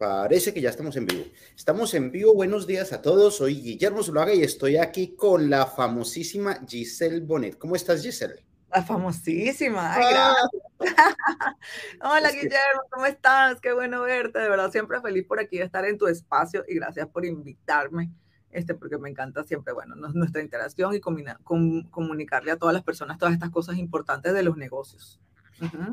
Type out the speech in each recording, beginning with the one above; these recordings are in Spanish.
Parece que ya estamos en vivo. Estamos en vivo. Buenos días a todos. Soy Guillermo Zuluaga y estoy aquí con la famosísima Giselle Bonet. ¿Cómo estás, Giselle? La famosísima. Ah. Hola, Guillermo, ¿cómo estás? Qué bueno verte. De verdad, siempre feliz por aquí de estar en tu espacio y gracias por invitarme. Este, porque me encanta siempre, bueno, nuestra interacción y comunicarle a todas las personas todas estas cosas importantes de los negocios.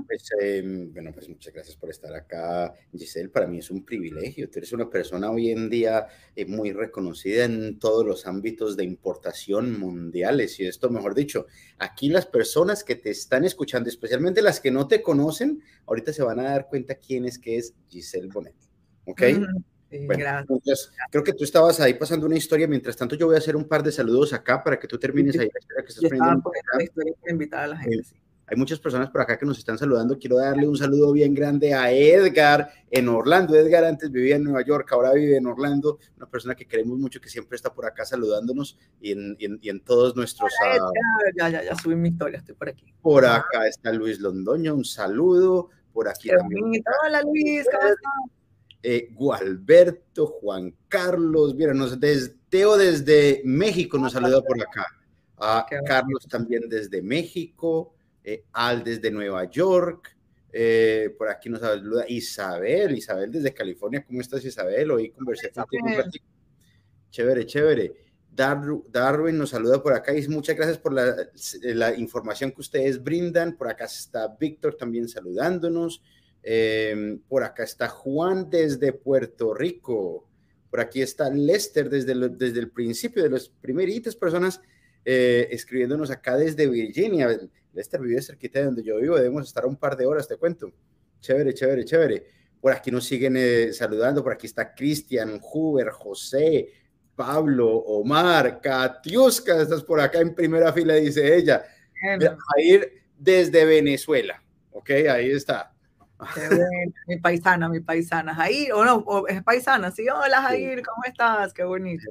Pues, em, bueno, pues muchas gracias por estar acá, Giselle. Para mí es un privilegio. Tú eres una persona hoy en día eh, muy reconocida en todos los ámbitos de importación mundiales. Y esto, mejor dicho, aquí las personas que te están escuchando, especialmente las que no te conocen, ahorita se van a dar cuenta quién es que es Giselle Bonet. ¿Ok? gracias. creo que tú estabas ahí pasando una historia. Mientras tanto, yo voy a hacer un par de saludos acá para que tú termines ahí. Que estás invitar a la gente. Eh, hay muchas personas por acá que nos están saludando. Quiero darle un saludo bien grande a Edgar en Orlando. Edgar antes vivía en Nueva York, ahora vive en Orlando. Una persona que queremos mucho, que siempre está por acá saludándonos y en, y en, todos nuestros... Ah, ya, ya, ya subí mi historia, estoy por aquí. Por acá está Luis Londoño, un saludo. Por aquí también. Hola Luis, ¿cómo estás? Eh, Gualberto, Juan Carlos, míranos, desde, Teo desde México nos saluda por acá. A Carlos también desde México. Eh, Al desde Nueva York, eh, por aquí nos saluda Isabel, Isabel desde California, ¿cómo estás Isabel? Hoy conversé contigo un ratito. Chévere, chévere. Darwin nos saluda por acá y muchas gracias por la, la, información que ustedes brindan. Por acá está Víctor también saludándonos. Em, por acá está Juan desde Puerto Rico. Por aquí está Lester desde, desde el principio de las primeritas personas eh, escribiéndonos acá desde Virginia. Lester vive cerquita de donde yo vivo, debemos estar un par de horas, te cuento. Chévere, chévere, chévere. Por aquí nos siguen eh, saludando, por aquí está Cristian, Huber, José, Pablo, Omar, Katiuska, estás por acá en primera fila, dice ella. A ir desde Venezuela, ¿ok? Ahí está. Mi paisana, mi paisana. Jair, o no, es paisana, sí. Hola Jair, ¿cómo estás? Qué bonito.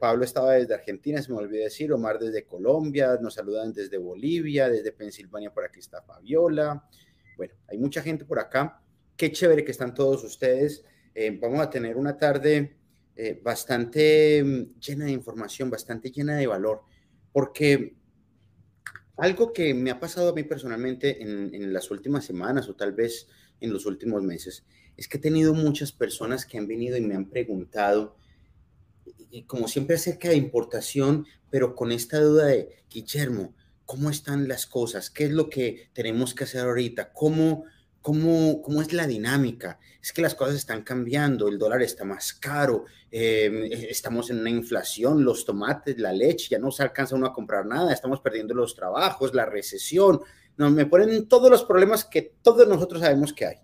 Pablo estaba desde Argentina, se me olvidó decir, Omar desde Colombia, nos saludan desde Bolivia, desde Pensilvania, por aquí está Fabiola. Bueno, hay mucha gente por acá. Qué chévere que están todos ustedes. Eh, vamos a tener una tarde eh, bastante mm, llena de información, bastante llena de valor, porque algo que me ha pasado a mí personalmente en, las últimas semanas o tal vez en los últimos meses es que he tenido muchas personas que han venido y me han preguntado, y como siempre acerca de importación, pero con esta duda de, Guillermo, ¿cómo están las cosas? ¿Qué es lo que tenemos que hacer ahorita? ¿Cómo, cómo, cómo es la dinámica? Es que las cosas están cambiando, el dólar está más caro, em, e, estamos en una inflación, los tomates, la leche, ya no se alcanza uno a comprar nada, estamos perdiendo los trabajos, la recesión, no, me ponen todos los problemas que todos nosotros sabemos que hay.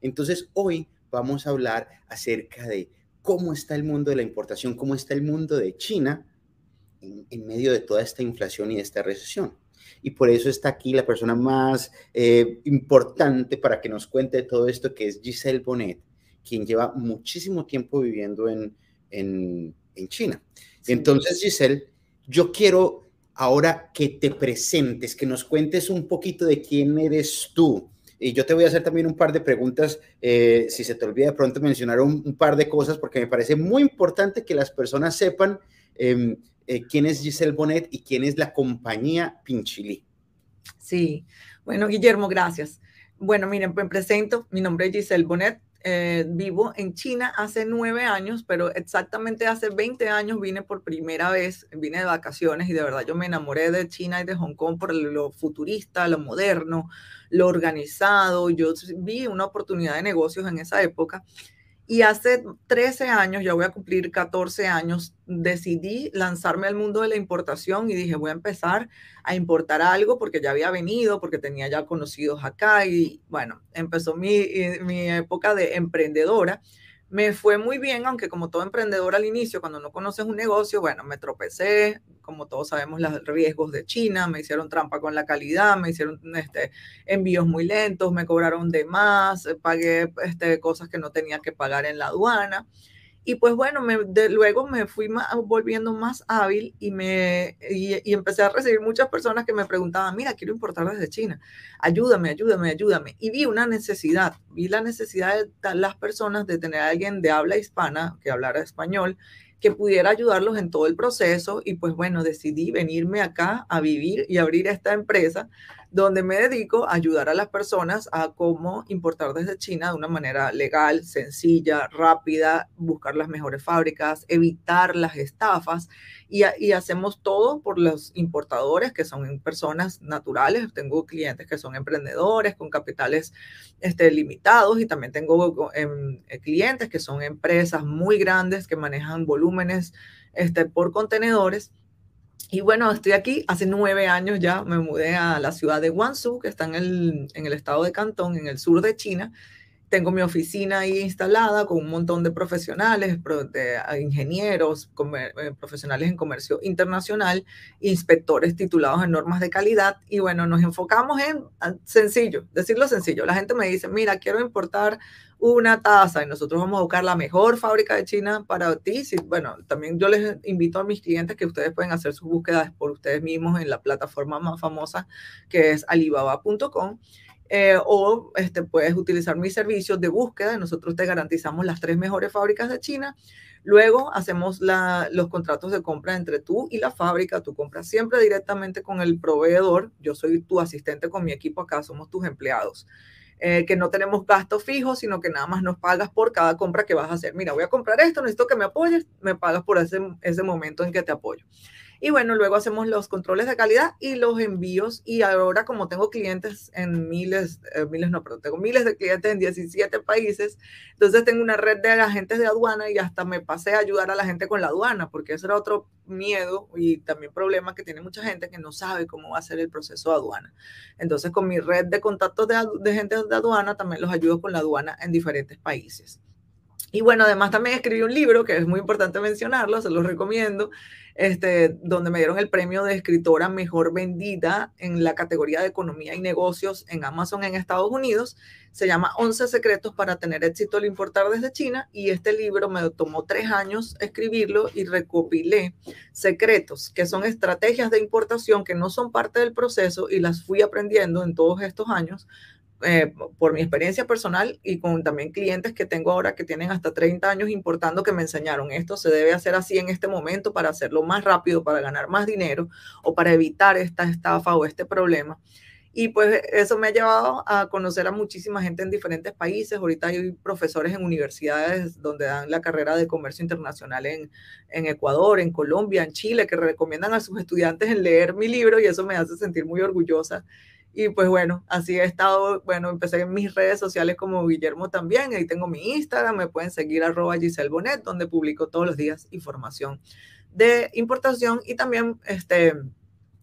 Entonces, hoy vamos a hablar acerca de cómo está el mundo de la importación, cómo está el mundo de China en, medio de toda esta inflación y esta recesión. Y por eso está aquí la persona más eh, importante para que nos cuente todo esto, que es Giselle Bonet, quien lleva muchísimo tiempo viviendo en, en, en China. Entonces, Giselle, yo quiero ahora que te presentes, que nos cuentes un poquito de quién eres tú, y yo te voy a hacer también un par de preguntas, eh, si se te olvida de pronto mencionar un, par de cosas, porque me parece muy importante que las personas sepan em, eh, quién es Giselle Bonet y quién es la compañía Pinchili. Sí, bueno, Guillermo, gracias. Bueno, miren, me presento, mi nombre es Giselle Bonet, eh, vivo en China hace nueve años, pero exactamente hace 20 años vine por primera vez, vine de vacaciones y de verdad yo me enamoré de China y de Hong Kong por lo futurista, lo moderno, lo organizado. Yo vi una oportunidad de negocios en esa época y hace 13 años, ya voy a cumplir 14 años, decidí lanzarme al mundo de la importación y dije, voy a empezar a importar algo porque ya había venido, porque tenía ya conocidos acá y bueno, empezó mi, eh, mi época de emprendedora me fue muy bien, aunque como todo emprendedor al inicio, cuando no conoces un negocio, bueno, me tropecé, como todos sabemos, los riesgos de China, me hicieron trampa con la calidad, me hicieron este, envíos muy lentos, me cobraron de más, pagué este, cosas que no tenía que pagar en la aduana. Y pues bueno, me, luego me fui volviendo más hábil y, me, y, empecé a recibir muchas personas que me preguntaban, mira, quiero importar desde China, ayúdame, ayúdame, ayúdame. Y vi una necesidad, vi la necesidad de las personas de tener alguien de habla hispana que hablara español que pudiera ayudarlos en todo el proceso y pues bueno, decidí venirme acá a vivir y abrir esta empresa donde me dedico a ayudar a las personas a cómo importar desde China de una manera legal, sencilla, rápida, buscar las mejores fábricas, evitar las estafas y, hacemos todo por los importadores que son personas naturales. Tengo clientes que son emprendedores con capitales este, limitados y también tengo em, clientes que son empresas muy grandes que manejan volúmenes este, por contenedores y bueno, estoy aquí hace nueve años ya, me mudé a la ciudad de Guangzhou, que está en el, en el estado de Cantón, en el sur de China. Tengo mi oficina ahí instalada con un montón de profesionales, de ingenieros, eh, profesionales en comercio internacional, inspectores titulados en normas de calidad. Y bueno, nos enfocamos en sencillo, decirlo sencillo. La gente me dice, mira, quiero importar una taza y nosotros vamos a buscar la mejor fábrica de China para ti. bueno, también yo les invito a mis clientes que ustedes pueden hacer sus búsquedas por ustedes mismos en la plataforma más famosa que es alibaba.com. Eh, o este, puedes utilizar mis servicios de búsqueda. Nosotros te garantizamos las tres mejores fábricas de China. Luego hacemos los contratos de compra entre tú y la fábrica. Tú compras siempre directamente con el proveedor. Yo soy tu asistente con mi equipo acá, somos tus empleados. Eh, que no tenemos gastos fijos, sino que nada más nos pagas por cada compra que vas a hacer. Mira, voy a comprar esto, necesito que me apoyes, me pagas por ese, ese momento en que te apoyo. Y bueno, luego hacemos los controles de calidad y los envíos. Y ahora como tengo clientes en miles, eh, miles no, pero tengo miles de clientes en 17 países, entonces tengo una red de agentes de aduana y hasta me pasé a ayudar a la gente con la aduana, porque eso era otro miedo y también problema que tiene mucha gente que no sabe cómo va a ser el proceso de aduana. Entonces con mi red de contactos de, de gente de aduana también los ayudo con la aduana en diferentes países. Y bueno, además también escribí un libro que es muy importante mencionarlo, se los recomiendo, este, donde me dieron el premio de escritora mejor vendida en la categoría de economía y negocios en Amazon en Estados Unidos. Se llama 11 secretos para tener éxito al importar desde China y este libro me tomó tres años escribirlo y recopilé secretos que son estrategias de importación que no son parte del proceso y las fui aprendiendo en todos estos años eh, por mi experiencia personal y con también clientes que tengo ahora que tienen hasta 30 años importando que me enseñaron esto se debe hacer así en este momento para hacerlo más rápido, para ganar más dinero o para evitar esta estafa o este problema. Y pues eso me ha llevado a conocer a muchísima gente en diferentes países. Ahorita hay profesores en universidades donde dan la carrera de comercio internacional en, en Ecuador, en Colombia, en Chile, que recomiendan a sus estudiantes en leer mi libro y eso me hace sentir muy orgullosa y pues bueno, así he estado, bueno, empecé en mis redes sociales como Guillermo también, ahí tengo mi Instagram, me pueden seguir arroba Giselle Bonet, donde publico todos los días información de importación y también, este,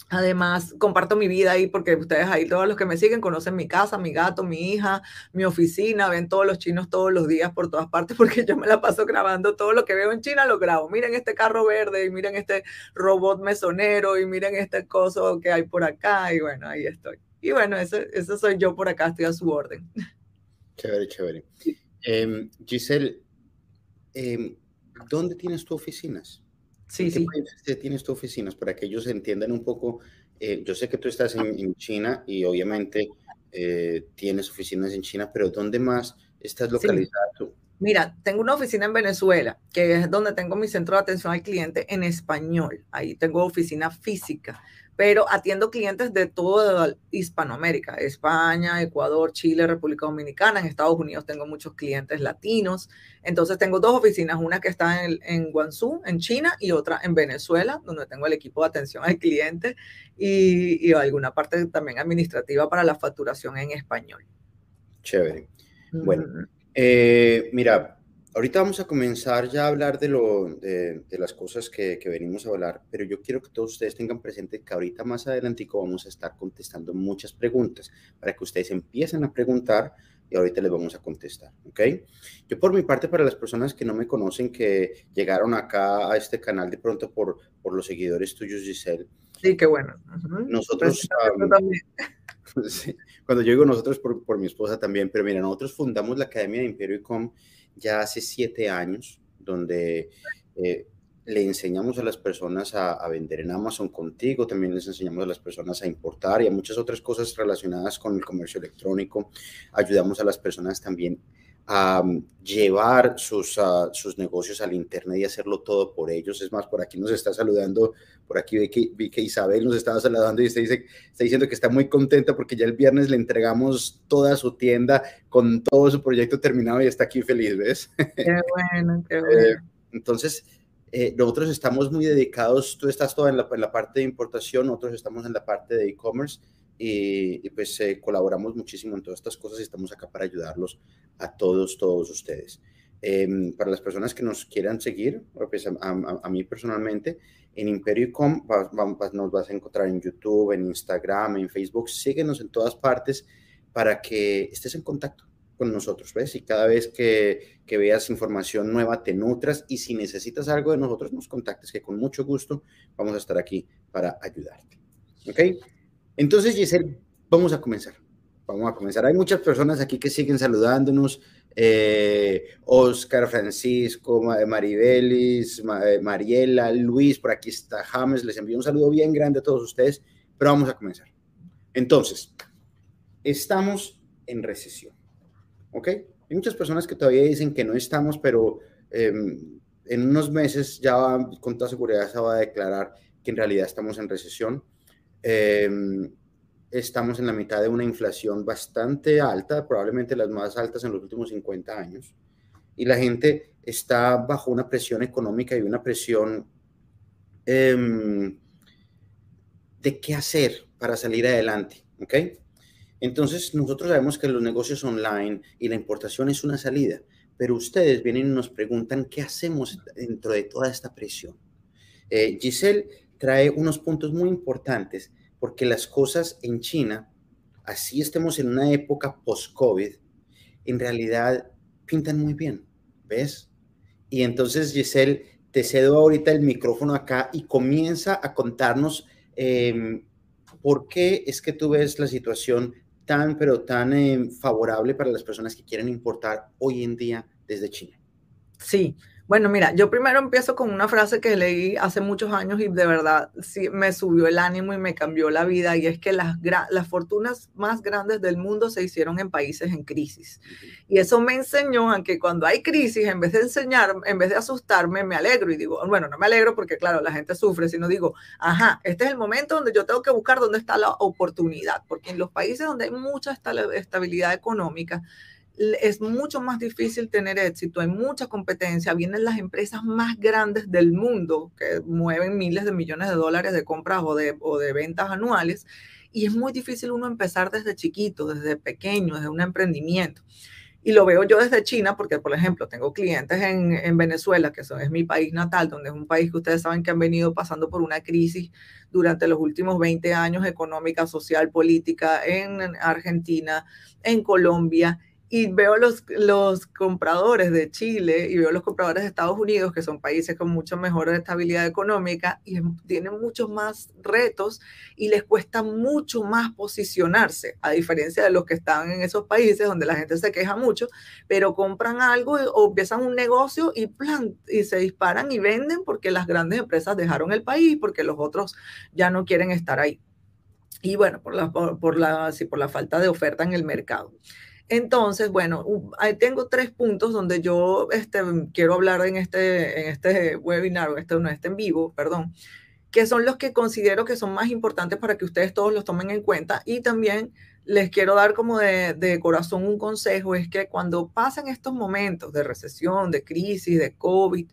además, comparto mi vida ahí porque ustedes ahí, todos los que me siguen, conocen mi casa, mi gato, mi hija, mi oficina, ven todos los chinos todos los días por todas partes porque yo me la paso grabando todo lo que veo en China, lo grabo. Miren este carro verde y miren este robot mesonero y miren este coso que hay por acá y bueno, ahí estoy. Y bueno, eso, eso soy yo por acá, estoy a su orden. Chévere, chévere. Em, Giselle, em, ¿dónde tienes tus oficinas? Sí, sí. tienes tus oficinas? Para que ellos entiendan un poco. Eh, yo sé que tú estás en, China y obviamente eh, tienes oficinas en China, pero ¿dónde más estás localizado tú? Mira, tengo una oficina en Venezuela, que es donde tengo mi centro de atención al cliente en español. Ahí tengo oficina física pero atiendo clientes de toda Hispanoamérica, España, Ecuador, Chile, República Dominicana, en Estados Unidos tengo muchos clientes latinos, entonces tengo dos oficinas, una que está en, en Guangzhou, en China, y otra en Venezuela, donde tengo el equipo de atención al cliente y, y alguna parte también administrativa para la facturación en español. Chévere. Bueno, eh, mira, Ahorita vamos a comenzar ya a hablar de, lo, de, las cosas que, que, venimos a hablar, pero yo quiero que todos ustedes tengan presente que ahorita más adelante vamos a estar contestando muchas preguntas para que ustedes empiecen a preguntar y ahorita les vamos a contestar, ¿ok? Yo por mi parte, para las personas que no me conocen, que llegaron acá a este canal de pronto por, por los seguidores tuyos, Giselle. Sí, qué bueno. Nosotros... cuando yo digo nosotros, por, mi esposa también, pero mira, nosotros fundamos la Academia de Imperio.com ya hace siete años, donde eh, le enseñamos a las personas a, vender en Amazon contigo, también les enseñamos a las personas a importar y a muchas otras cosas relacionadas con el comercio electrónico. Ayudamos a las personas también a llevar sus, ah, sus negocios al Internet y hacerlo todo por ellos. Es más, por aquí nos está saludando, por aquí vi que, Isabel nos estaba saludando y está, dice, está diciendo que está muy contenta porque ya el viernes le entregamos toda su tienda con todo su proyecto terminado y está aquí feliz, ¿ves? Qué bueno, qué bueno. Eh, entonces, eh, nosotros estamos muy dedicados, tú estás toda en la, en la parte de importación, nosotros estamos en la parte de e-commerce y, pues eh, colaboramos muchísimo en todas estas cosas y estamos acá para ayudarlos a todos, todos ustedes. Em, para las personas que nos quieran seguir, pues a, mí personalmente, en Imperio.com nos vas a encontrar en YouTube, en Instagram, en Facebook. Síguenos en todas partes para que estés en contacto con nosotros, ¿ves? Y cada vez que, que, veas información nueva, te nutras y si necesitas algo de nosotros, nos contactes, que con mucho gusto vamos a estar aquí para ayudarte. ¿Ok? Entonces, Giselle, vamos a comenzar. Vamos a comenzar. Hay muchas personas aquí que siguen saludándonos. Eh, Oscar, Francisco, Maribelis, eh, Mariela, Luis, por aquí está James. Les envío un saludo bien grande a todos ustedes, pero vamos a comenzar. Entonces, estamos en recesión. ¿Ok? Hay muchas personas que todavía dicen que no estamos, pero em, en unos meses ya con toda seguridad se va a declarar que en realidad estamos en recesión. Em, estamos en la mitad de una inflación bastante alta, probablemente las más altas en los últimos 50 años, y la gente está bajo una presión económica y una presión em, de qué hacer para salir adelante, ¿ok? Entonces, nosotros sabemos que los negocios online y la importación es una salida, pero ustedes vienen y nos preguntan qué hacemos dentro de toda esta presión. Eh, Giselle trae unos puntos muy importantes porque las cosas en China, así estemos en una época post-COVID, en realidad pintan muy bien, ¿ves? Y entonces, Giselle, te cedo ahorita el micrófono acá y comienza a contarnos em, por qué es que tú ves la situación tan, pero tan em, favorable para las personas que quieren importar hoy en día desde China. Sí, bueno, mira, yo primero empiezo con una frase que leí hace muchos años y de verdad sí me subió el ánimo y me cambió la vida y es que las, las fortunas más grandes del mundo se hicieron en países en crisis. Y eso me enseñó a que cuando hay crisis, en vez de enseñar, en vez de asustarme, me alegro y digo, bueno, no me alegro porque claro, la gente sufre, sino digo, ajá, este es el momento donde yo tengo que buscar dónde está la oportunidad, porque en los países donde hay mucha estabilidad económica, es mucho más difícil tener éxito, hay mucha competencia, vienen las empresas más grandes del mundo que mueven miles de millones de dólares de compras o de, o de ventas anuales y es muy difícil uno empezar desde chiquito, desde pequeño, desde un emprendimiento. Y lo veo yo desde China porque, por ejemplo, tengo clientes en, en Venezuela, que es mi país natal, donde es un país que ustedes saben que han venido pasando por una crisis durante los últimos 20 años económica, social, política, en Argentina, en Colombia y veo los, los compradores de Chile y veo los compradores de Estados Unidos, que son países con mucho mejor estabilidad económica y tienen muchos más retos y les cuesta mucho más posicionarse, a diferencia de los que están en esos países donde la gente se queja mucho, pero compran algo o empiezan un negocio y, plan, y se disparan y venden porque las grandes empresas dejaron el país, porque los otros ya no quieren estar ahí. Y bueno, por la, por, la, sí, por la falta de oferta en el mercado. Entonces, bueno, tengo tres puntos donde yo este, quiero hablar en este, en este webinar, o este, no, este en vivo, perdón, que son los que considero que son más importantes para que ustedes todos los tomen en cuenta. Y también les quiero dar como de, de corazón un consejo, es que cuando pasen estos momentos de recesión, de crisis, de COVID,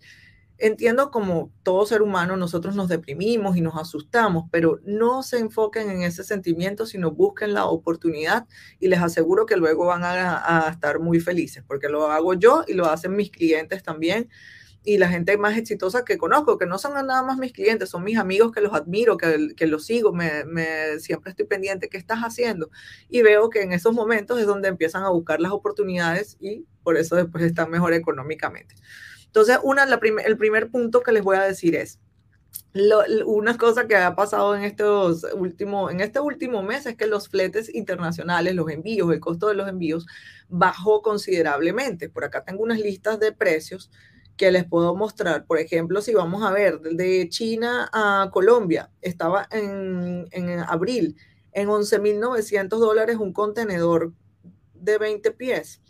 Entiendo como todo ser humano nosotros nos deprimimos y nos asustamos, pero no se enfoquen en ese sentimiento, sino busquen la oportunidad y les aseguro que luego van a, estar muy felices, porque lo hago yo y lo hacen mis clientes también y la gente más exitosa que conozco, que no son nada más mis clientes, son mis amigos que los admiro, que, que los sigo, me, me, siempre estoy pendiente, ¿qué estás haciendo? Y veo que en esos momentos es donde empiezan a buscar las oportunidades y por eso después están mejor económicamente. Entonces, una, la el primer punto que les voy a decir es, una cosa que ha pasado en, estos últimos, en este último mes es que los fletes internacionales, los envíos, el costo de los envíos bajó considerablemente. Por acá tengo unas listas de precios que les puedo mostrar. Por ejemplo, si vamos a ver de China a Colombia, estaba en, en abril en 11.900 dólares un contenedor de 20 pies.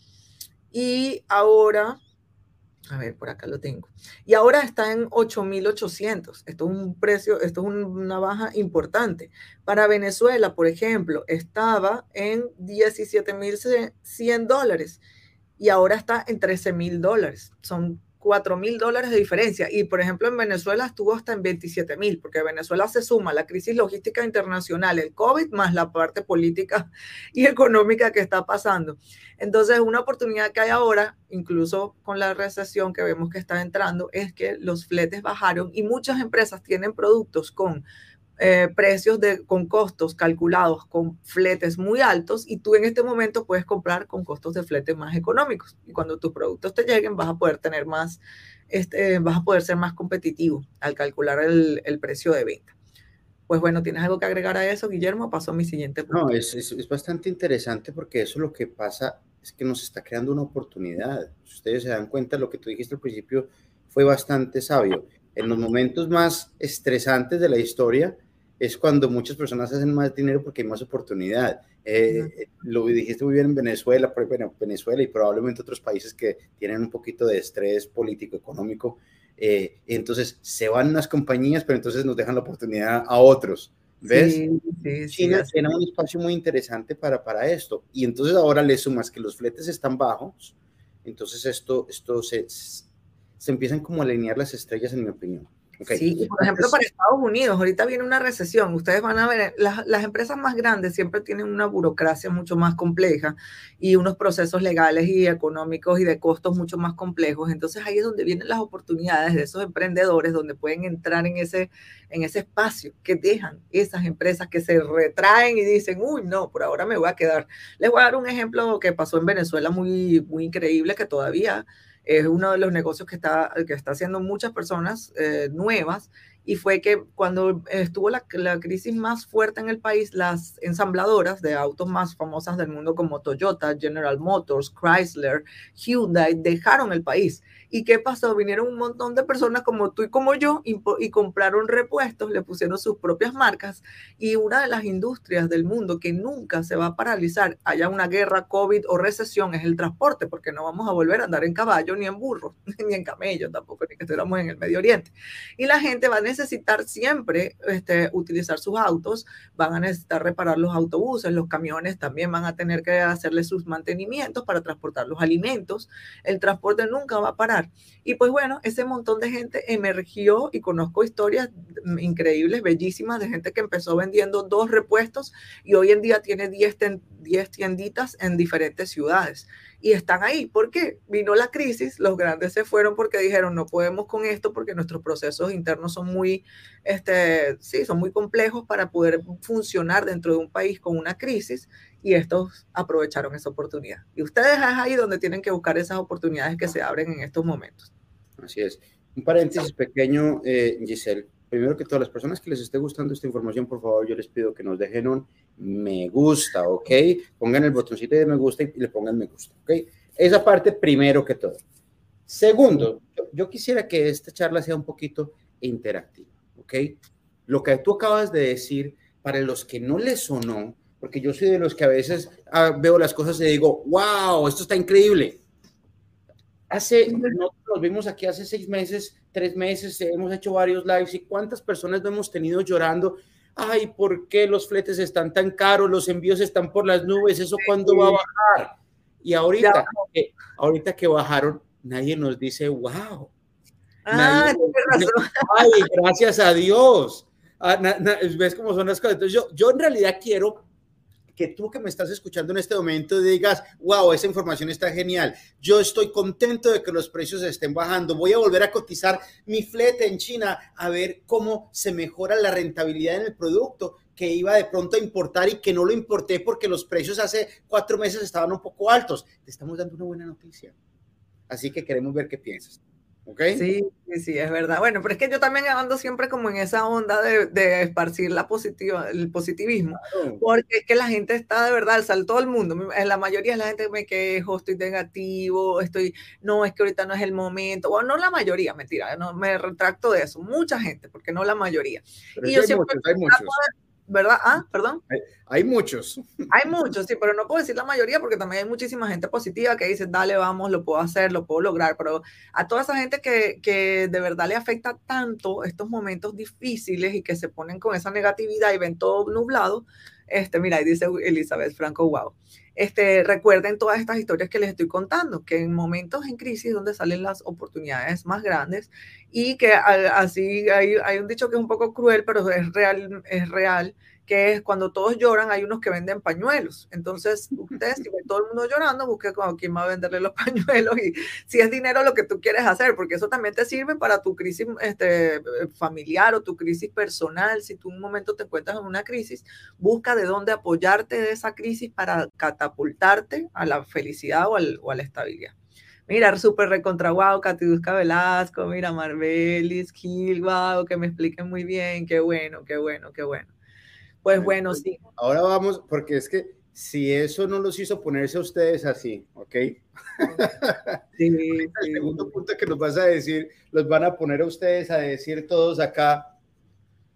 Y ahora, a ver, por acá lo tengo. Y ahora está en 8.800. Esto es un precio, esto es una baja importante. Para Venezuela, por ejemplo, estaba en 17.100 dólares y ahora está en 13.000 dólares. Son 4 mil dólares de diferencia. Y por ejemplo, en Venezuela estuvo hasta en 27 mil, porque Venezuela se suma la crisis logística internacional, el COVID, más la parte política y económica que está pasando. Entonces, una oportunidad que hay ahora, incluso con la recesión que vemos que está entrando, es que los fletes bajaron y muchas empresas tienen productos con eh, precios de, con costos calculados con fletes muy altos y tú en este momento puedes comprar con costos de flete más económicos. Y cuando tus productos te lleguen vas a poder tener más, este, vas a poder ser más competitivo al calcular el, el precio de venta. Pues bueno, ¿tienes algo que agregar a eso, Guillermo? Paso a mi siguiente punto. No, es, es, es bastante interesante porque eso lo que pasa es que nos está creando una oportunidad. Si ustedes se dan cuenta, lo que tú dijiste al principio fue bastante sabio. En los momentos más estresantes de la historia, es cuando muchas personas hacen más dinero porque hay más oportunidad. Eh, lo dijiste muy bien en Venezuela, bueno, Venezuela y probablemente otros países que tienen un poquito de estrés político, económico. Eh, entonces se van unas compañías, pero entonces nos dejan la oportunidad a otros. ¿Ves? Sí, sí, China tiene un espacio muy interesante para, para esto. Y entonces ahora le sumas que los fletes están bajos. Entonces esto, esto se, se empiezan como a alinear las estrellas, en mi opinión. Sí, por ejemplo, para Estados Unidos, ahorita viene una recesión. Ustedes van a ver, las, las, empresas más grandes siempre tienen una burocracia mucho más compleja y unos procesos legales y económicos y de costos mucho más complejos. Entonces ahí es donde vienen las oportunidades de esos emprendedores, donde pueden entrar en ese, en ese espacio que dejan esas empresas que se retraen y dicen, uy, no, por ahora me voy a quedar. Les voy a dar un ejemplo que pasó en Venezuela muy, muy increíble, que todavía es uno de los negocios que está, que está haciendo muchas personas eh, nuevas y fue que cuando estuvo la, la, crisis más fuerte en el país, las ensambladoras de autos más famosas del mundo como Toyota, General Motors, Chrysler, Hyundai dejaron el país ¿Y qué pasó? Vinieron un montón de personas como tú y como yo y, y, compraron repuestos, le pusieron sus propias marcas y una de las industrias del mundo que nunca se va a paralizar, haya una guerra, COVID o recesión, es el transporte, porque no vamos a volver a andar en caballo, ni en burro, ni en camello tampoco, ni que estuviéramos en el Medio Oriente. Y la gente va a necesitar siempre este, utilizar sus autos, van a necesitar reparar los autobuses, los camiones también van a tener que hacerle sus mantenimientos para transportar los alimentos. El transporte nunca va a parar y pues bueno, ese montón de gente emergió y conozco historias increíbles, bellísimas, de gente que empezó vendiendo dos repuestos y hoy en día tiene 10, 10 tienditas en diferentes ciudades. Y están ahí. ¿Por qué? Vino la crisis, los grandes se fueron porque dijeron, no podemos con esto porque nuestros procesos internos son muy, este, sí, son muy complejos para poder funcionar dentro de un país con una crisis y estos aprovecharon esa oportunidad. Y ustedes es ahí donde tienen que buscar esas oportunidades que se abren en estos momentos. Así es. Un paréntesis pequeño, eh, Giselle. Primero que todas las personas que les esté gustando esta información, por favor, yo les pido que nos dejen un me gusta, ¿ok? Pongan el botoncito de me gusta y le pongan me gusta, ¿ok? Esa parte primero que todo. Segundo, yo, quisiera que esta charla sea un poquito interactiva, ¿ok? Lo que tú acabas de decir, para los que no les sonó, porque yo soy de los que a veces ah, veo las cosas y digo, wow, esto está increíble. Hace, nosotros nos vimos aquí hace seis meses, tres meses, hemos hecho varios lives y cuántas personas no hemos tenido llorando. Ay, ¿por qué los fletes están tan caros? Los envíos están por las nubes. ¿Eso cuándo va a bajar? Y ahorita, que, ahorita que bajaron, nadie nos dice, wow. Ah, Ay, gracias a Dios. Ah, ¿Ves cómo son las cosas? Entonces yo, yo en realidad quiero que tú que me estás escuchando en este momento digas, wow, esa información está genial. Yo estoy contento de que los precios estén bajando. Voy a volver a cotizar mi flete en China a ver cómo se mejora la rentabilidad en el producto que iba de pronto a importar y que no lo importé porque los precios hace cuatro meses estaban un poco altos. Te estamos dando una buena noticia. Así que queremos ver qué piensas. Sí, sí, sí, es verdad. Bueno, pero es que yo también ando siempre como en esa onda de, de esparcir la positiva, el positivismo, porque es que la gente está de verdad, o sea, todo el mundo, en la mayoría de la gente me quejo, estoy negativo, estoy, no, es que ahorita no es el momento, bueno, no la mayoría, mentira, no, me retracto de eso, mucha gente, porque no la mayoría. y yo siempre hay muchos. ¿Verdad? Ah, perdón. Hay, muchos. Hay muchos, sí, pero no puedo decir la mayoría porque también hay muchísima gente positiva que dice, dale, vamos, lo puedo hacer, lo puedo lograr, pero a toda esa gente que, que de verdad le afecta tanto estos momentos difíciles y que se ponen con esa negatividad y ven todo nublado, este, mira, ahí dice Elizabeth Franco, wow. Este, recuerden todas estas historias que les estoy contando, que en momentos en crisis donde salen las oportunidades más grandes y que así hay, hay un dicho que es un poco cruel, pero es real, es real que es cuando todos lloran, hay unos que venden pañuelos. Entonces, ustedes, si ven todo el mundo llorando, busque con quién va a venderle los pañuelos y si es dinero lo que tú quieres hacer, porque eso también te sirve para tu crisis este, familiar o tu crisis personal. Si tú un momento te encuentras en una crisis, busca de dónde apoyarte de esa crisis para catapultarte a la felicidad o, al, o a la estabilidad. Mira, súper recontra wow, Catidusca Velasco, mira, Marbelis, Gil, wow, que me expliquen muy bien, qué bueno, qué bueno, qué bueno. Pues bueno, pues, sí. Ahora vamos, porque es que si eso no los hizo ponerse a ustedes así, ¿ok? Sí, el segundo punto que nos vas a decir, los van a poner a ustedes a decir todos acá.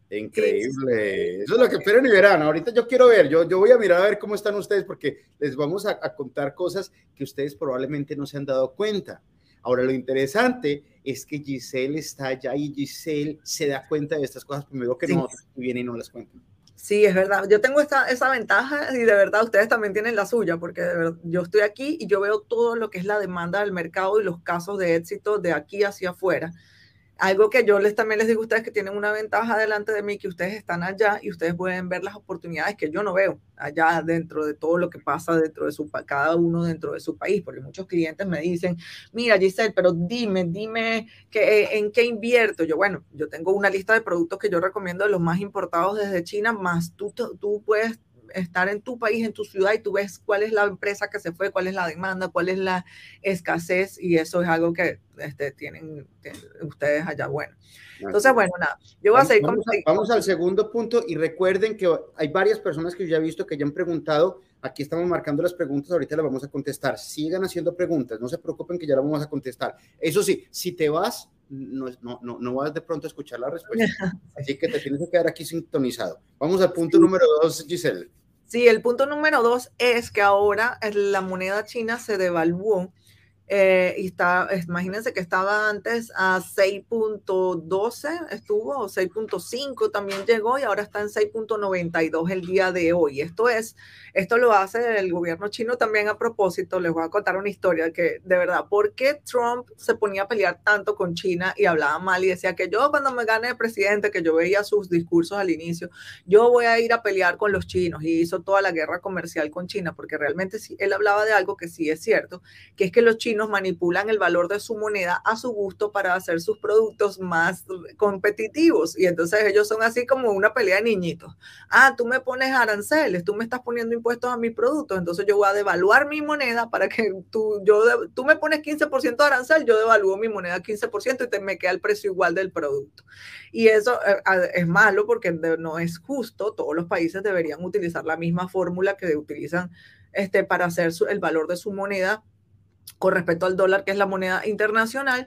Increíble. Eso es lo que esperan y verán. Ahorita yo quiero ver, yo, yo voy a mirar a ver cómo están ustedes porque les vamos a, a contar cosas que ustedes probablemente no se han dado cuenta. Ahora, lo interesante es que Giselle está allá y Giselle se da cuenta de estas cosas primero que no viene y no las cuentan. Sí, es verdad. Yo tengo esta, esa ventaja y de verdad ustedes también tienen la suya, porque yo estoy aquí y yo veo todo lo que es la demanda del mercado y los casos de éxito de aquí hacia afuera algo que yo les también les digo a ustedes que tienen una ventaja delante de mí, que ustedes están allá y ustedes pueden ver las oportunidades que yo no veo allá dentro de todo lo que pasa dentro de su cada uno dentro de su país, porque muchos clientes me dicen, mira Giselle, pero dime, dime que, eh, en qué invierto. Yo, bueno, yo tengo una lista de productos que yo recomiendo de los más importados desde China, más tú, tú puedes estar en tu país, en tu ciudad, y tú ves cuál es la empresa que se fue, cuál es la demanda, cuál es la escasez, y eso es algo que este, tienen, ustedes allá. Bueno, entonces, bueno, nada, yo voy a seguir vamos, vamos al segundo punto, y recuerden que hay varias personas que yo ya he visto que ya han preguntado. Aquí estamos marcando las preguntas, ahorita las vamos a contestar. Sigan haciendo preguntas, no se preocupen que ya las vamos a contestar. Eso sí, si te vas, no, no, no, no, vas de pronto a escuchar la respuesta. Así que te tienes que quedar aquí sintonizado. Vamos al punto número dos, Giselle. Sí, el punto número dos es que ahora la moneda china se devaluó eh, y está, imagínense que estaba antes a 6.12, estuvo, o 6.5 también llegó y ahora está en 6.92 el día de hoy. Esto es, esto lo hace el gobierno chino también a propósito. Les voy a contar una historia que de verdad, ¿por qué Trump se ponía a pelear tanto con China y hablaba mal y decía que yo cuando me gane de presidente, que yo veía sus discursos al inicio, yo voy a ir a pelear con los chinos y hizo toda la guerra comercial con China, porque realmente sí, él hablaba de algo que sí es cierto, que es que los chinos manipulan el valor de su moneda a su gusto para hacer sus productos más competitivos. Y entonces ellos son así como una pelea de niñitos. Ah, tú me pones aranceles, tú me estás poniendo impuestos a mis productos, entonces yo voy a devaluar mi moneda para que tú, yo, tú me pones 15% de arancel, yo devalúo mi moneda 15% y te, me queda el precio igual del producto. Y eso eh, es malo porque no es justo, todos los países deberían utilizar la misma fórmula que utilizan este, para hacer el valor de su moneda con respecto al dólar, que es la moneda internacional,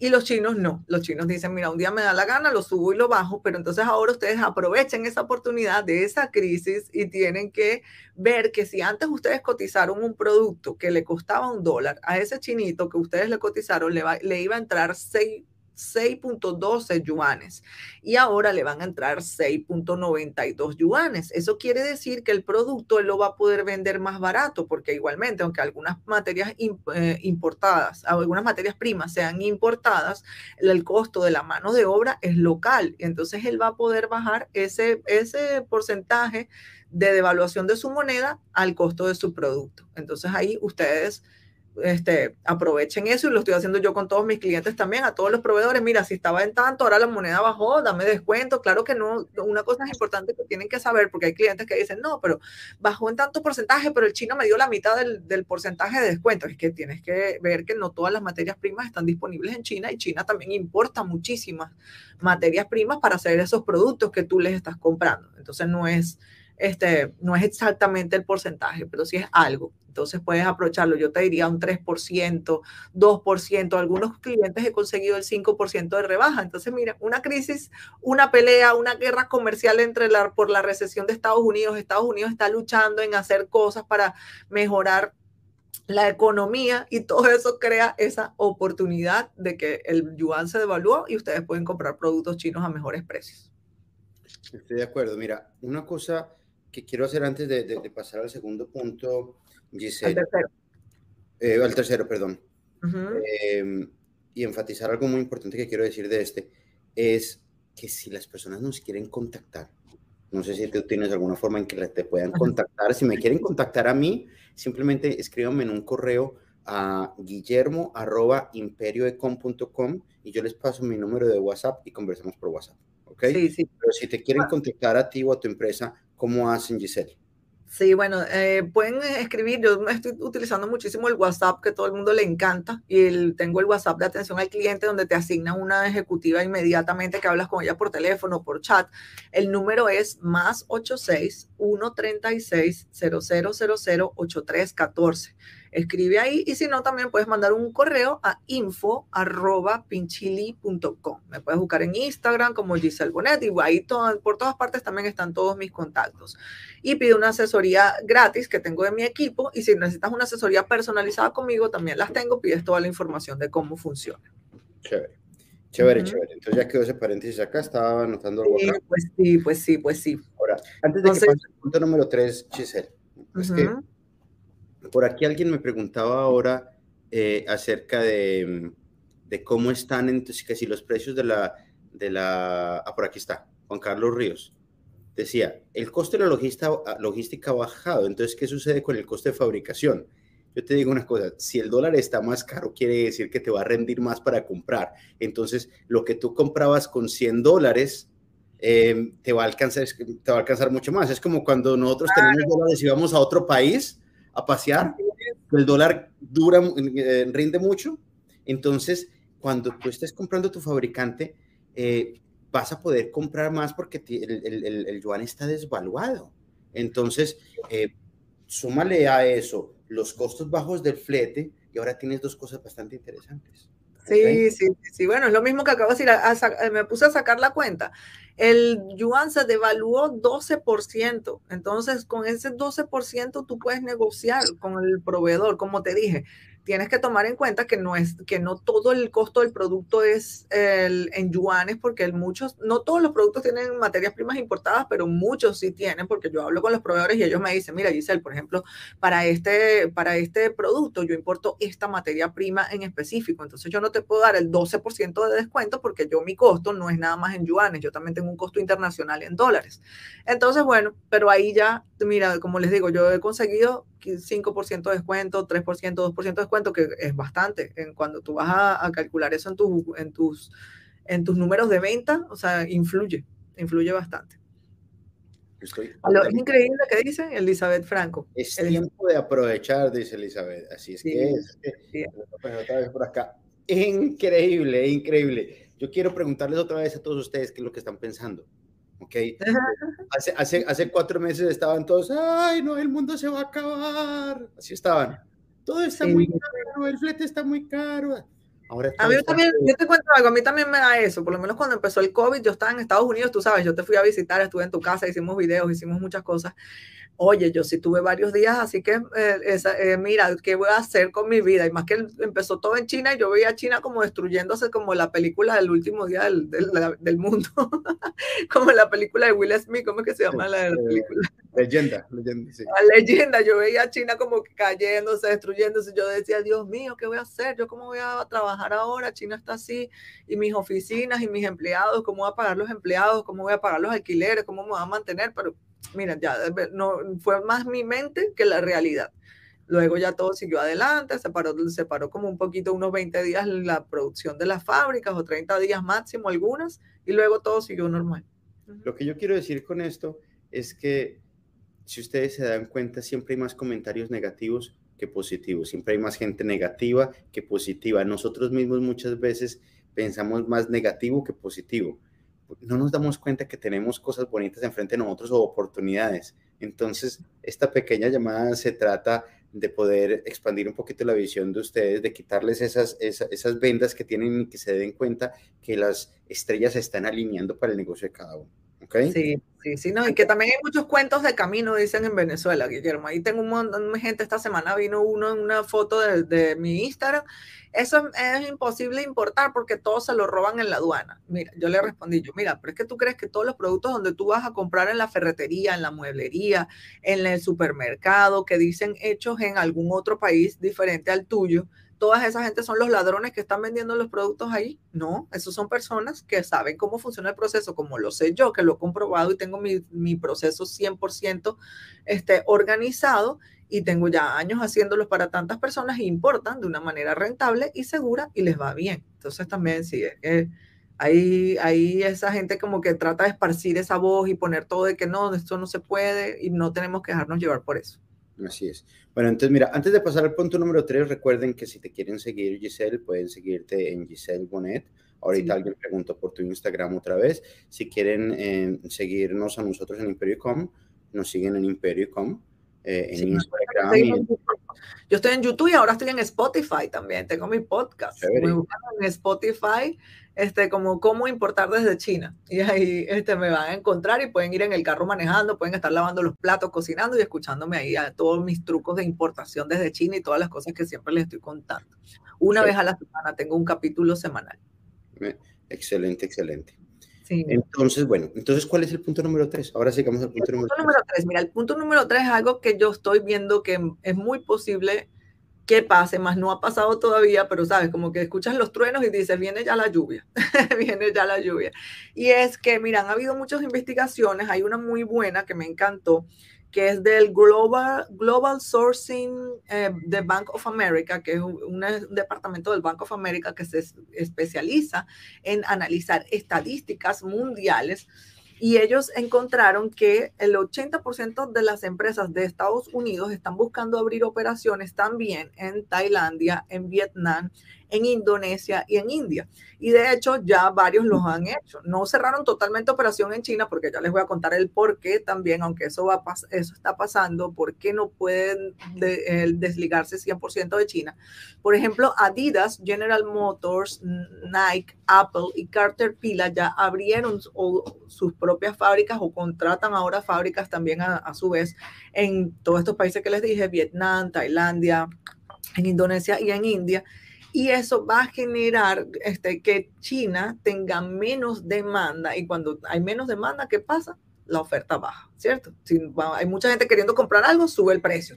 y los chinos no. Los chinos dicen, mira, un día me da la gana, lo subo y lo bajo, pero entonces ahora ustedes aprovechen esa oportunidad de esa crisis y tienen que ver que si antes ustedes cotizaron un producto que le costaba un dólar, a ese chinito que ustedes le cotizaron le, le iba a entrar seis 6.12 yuanes y ahora le van a entrar 6.92 yuanes. Eso quiere decir que el producto él lo va a poder vender más barato porque igualmente, aunque algunas materias eh, importadas, algunas materias primas sean importadas, el costo de la mano de obra es local. Entonces él va a poder bajar ese, ese porcentaje de devaluación de su moneda al costo de su producto. Entonces ahí ustedes este, aprovechen eso y lo estoy haciendo yo con todos mis clientes también, a todos los proveedores. Mira, si estaba en tanto, ahora la moneda bajó, dame descuento. Claro que no, una cosa es importante que tienen que saber, porque hay clientes que dicen, no, pero bajó en tanto porcentaje, pero el chino me dio la mitad del, del porcentaje de descuento. Es que tienes que ver que no todas las materias primas están disponibles en China y China también importa muchísimas materias primas para hacer esos productos que tú les estás comprando. Entonces no es este, no es exactamente el porcentaje, pero sí es algo. Entonces puedes aprovecharlo. Yo te diría un 3%, 2%. Algunos clientes he conseguido el 5% de rebaja. Entonces, mira, una crisis, una pelea, una guerra comercial entre la, por la recesión de Estados Unidos. Estados Unidos está luchando en hacer cosas para mejorar la economía y todo eso crea esa oportunidad de que el yuan se devaluó y ustedes pueden comprar productos chinos a mejores precios. Estoy de acuerdo. Mira, una cosa que quiero hacer antes de, pasar al segundo punto, Giselle. Al tercero. Eh, al tercero, perdón. Em, y enfatizar algo muy importante que quiero decir de este, es que si las personas nos quieren contactar, no sé si tú tienes alguna forma en que te puedan contactar, si me quieren contactar a mí, simplemente escríbanme en un correo a guillermo arroba imperioecom.com y yo les paso mi número de WhatsApp y conversamos por WhatsApp. ¿ok? Sí, sí. Pero si te quieren contactar a ti o a tu empresa, ¿Cómo hacen, Giselle? Sí, bueno, eh, pueden escribir, yo estoy utilizando muchísimo el WhatsApp que todo el mundo le encanta y tengo el WhatsApp de atención al cliente donde te asigna una ejecutiva inmediatamente que hablas con ella por teléfono, por chat. El número es más 86 136 0000 8314 escribe ahí y si no, también puedes mandar un correo a info arroba pinchili.com. Me puedes buscar en Instagram como Giselle Bonet y ahí por todas partes también están todos mis contactos. Y pide una asesoría gratis que tengo de mi equipo y si necesitas una asesoría personalizada conmigo, también las tengo, pides toda la información de cómo funciona. Chévere. Chévere, chévere. Entonces ya quedó ese paréntesis acá, estaba anotando algo acá. Pues sí, pues sí, pues sí. Ahora, antes de que pase el punto número tres, Giselle, es que por aquí alguien me preguntaba ahora eh, acerca de, de, cómo están entonces, que si los precios de la, de la... Ah, por aquí está, Juan Carlos Ríos. Decía, el coste de la logística, logística ha bajado, entonces, ¿qué sucede con el coste de fabricación? Yo te digo una cosa, si el dólar está más caro, quiere decir que te va a rendir más para comprar. Entonces, lo que tú comprabas con 100 dólares, eh, te, va a alcanzar, te va a alcanzar mucho más. Es como cuando nosotros tenemos dólares y vamos a otro país, a pasear, el dólar dura, eh, rinde mucho, entonces cuando tú estés comprando tu fabricante, eh, vas a poder comprar más porque el, el, yuan está desvaluado. Entonces, eh, súmale a eso los costos bajos del flete y ahora tienes dos cosas bastante interesantes. Sí, sí, sí. Bueno, es lo mismo que acabo de decir. me puse a sacar la cuenta. El yuan se devaluó 12%. Entonces, con ese 12% tú puedes negociar con el proveedor, como te dije tienes que tomar en cuenta que no es que no todo el costo del producto es en yuanes porque muchos no todos los productos tienen materias primas importadas pero muchos sí tienen porque yo hablo con los proveedores y ellos me dicen mira Giselle por ejemplo para este para este producto yo importo esta materia prima en específico entonces yo no te puedo dar el 12% de descuento porque yo mi costo no es nada más en yuanes yo también tengo un costo internacional en dólares entonces bueno pero ahí ya mira como les digo yo he conseguido 5% de descuento, 3%, 2% de descuento, que es bastante. En cuando tú vas a, calcular eso en, tu, en, tus, en tus números de venta, o sea, influye, influye bastante. es increíble lo que dice Elizabeth Franco. Es tiempo de aprovechar, dice Elizabeth. Así es que es. Otra vez por acá. Increíble, increíble. Yo quiero preguntarles otra vez a todos ustedes qué es lo que están pensando. ¿ok? Hace, hace, hace cuatro meses estaban todos, ay, no, el mundo se va a acabar. Así estaban. Todo está muy caro, el flete está muy caro. Ahora a mí también, yo te cuento algo, a mí también me da eso, por lo menos cuando empezó el COVID, yo estaba en Estados Unidos, tú sabes, yo te fui a visitar, estuve en tu casa, hicimos videos, hicimos muchas cosas, Oye, yo sí tuve varios días, así que eh, eh, mira, ¿qué voy a hacer con mi vida? Y más que empezó todo en China y yo veía a China como destruyéndose como la película del último día del, del, mundo, como la película de Will Smith, ¿cómo es que se llama la, película? Leyenda, leyenda, sí. La leyenda, yo veía a China como cayéndose, destruyéndose, yo decía, Dios mío, ¿qué voy a hacer? ¿Yo cómo voy a trabajar ahora? China está así, y mis oficinas y mis empleados, ¿cómo voy a pagar los empleados? ¿Cómo voy a pagar los alquileres? ¿Cómo me voy a mantener? Pero mira, ya no fue más mi mente que la realidad. Luego ya todo siguió adelante, se paró, se paró como un poquito, unos 20 días la producción de las fábricas o 30 días máximo algunas, y luego todo siguió normal. Lo que yo quiero decir con esto es que si ustedes se dan cuenta, siempre hay más comentarios negativos que positivos, siempre hay más gente negativa que positiva. Nosotros mismos muchas veces pensamos más negativo que positivo. No nos damos cuenta que tenemos cosas bonitas enfrente de nosotros o oportunidades. Entonces, esta pequeña llamada se trata de poder expandir un poquito la visión de ustedes, de quitarles esas, esas, vendas que tienen y que se den cuenta que las estrellas se están alineando para el negocio de cada uno. Sí, sí, sí, no, y que también hay muchos cuentos de camino, dicen en Venezuela, Guillermo. Ahí tengo un montón de gente, esta semana vino uno en una foto de, mi Instagram eso es imposible importar porque todos se lo roban en la aduana. Mira, yo le respondí yo, mira, pero es que tú crees que todos los productos donde tú vas a comprar en la ferretería, en la mueblería, en el supermercado, que dicen hechos en algún otro país diferente al tuyo, todas esa gente son los ladrones que están vendiendo los productos ahí. No, esos son personas que saben cómo funciona el proceso, como lo sé yo, que lo he comprobado y tengo mi, mi proceso 100% este, organizado y tengo ya años haciéndolos para tantas personas y importan de una manera rentable y segura y les va bien. Entonces también sí, hay, hay esa gente como que trata de esparcir esa voz y poner todo de que no, esto no se puede y no tenemos que dejarnos llevar por eso. Así es. Bueno, entonces mira, antes de pasar al punto número tres, recuerden que si te quieren seguir Giselle, pueden seguirte en Giselle Bonet. Ahorita alguien preguntó por tu Instagram otra vez. Si quieren eh, seguirnos a nosotros en Imperio.com, nos siguen en Imperio.com. Eh, en Instagram. Yo estoy en YouTube y ahora estoy en Spotify también. Tengo mi podcast. Me en Spotify este, como cómo importar desde China. Y ahí este, me van a encontrar y pueden ir en el carro manejando, pueden estar lavando los platos, cocinando y escuchándome ahí a todos mis trucos de importación desde China y todas las cosas que siempre les estoy contando. Una vez a la semana tengo un capítulo semanal. Excelente, excelente. Entonces, bueno, entonces, ¿cuál es el punto número tres? Ahora sí vamos al punto, número, número tres. Mira, el punto número tres es algo que yo estoy viendo que es muy posible que pase, más no ha pasado todavía, pero sabes, como que escuchas los truenos y dices, viene ya la lluvia, viene ya la lluvia. Y es que, mira, han habido muchas investigaciones, hay una muy buena que me encantó, que es del Global, Global Sourcing eh, de Bank of America, que es un, un, departamento del Bank of America que se especializa en analizar estadísticas mundiales y ellos encontraron que el 80% de las empresas de Estados Unidos están buscando abrir operaciones también en Tailandia, en Vietnam, en Indonesia y en India. Y de hecho ya varios los han hecho. No cerraron totalmente operación en China porque ya les voy a contar el por qué también, aunque eso, va eso está pasando, por qué no pueden desligarse 100% de China. Por ejemplo, Adidas, General Motors, Nike, Apple y Caterpillar ya abrieron sus propias fábricas o contratan ahora fábricas también a, a su vez en todos estos países que les dije, Vietnam, Tailandia, en Indonesia y en India y eso va a generar este, que China tenga menos demanda y cuando hay menos demanda, ¿qué pasa? La oferta baja. ¿Cierto? Si hay mucha gente queriendo comprar algo, sube el precio.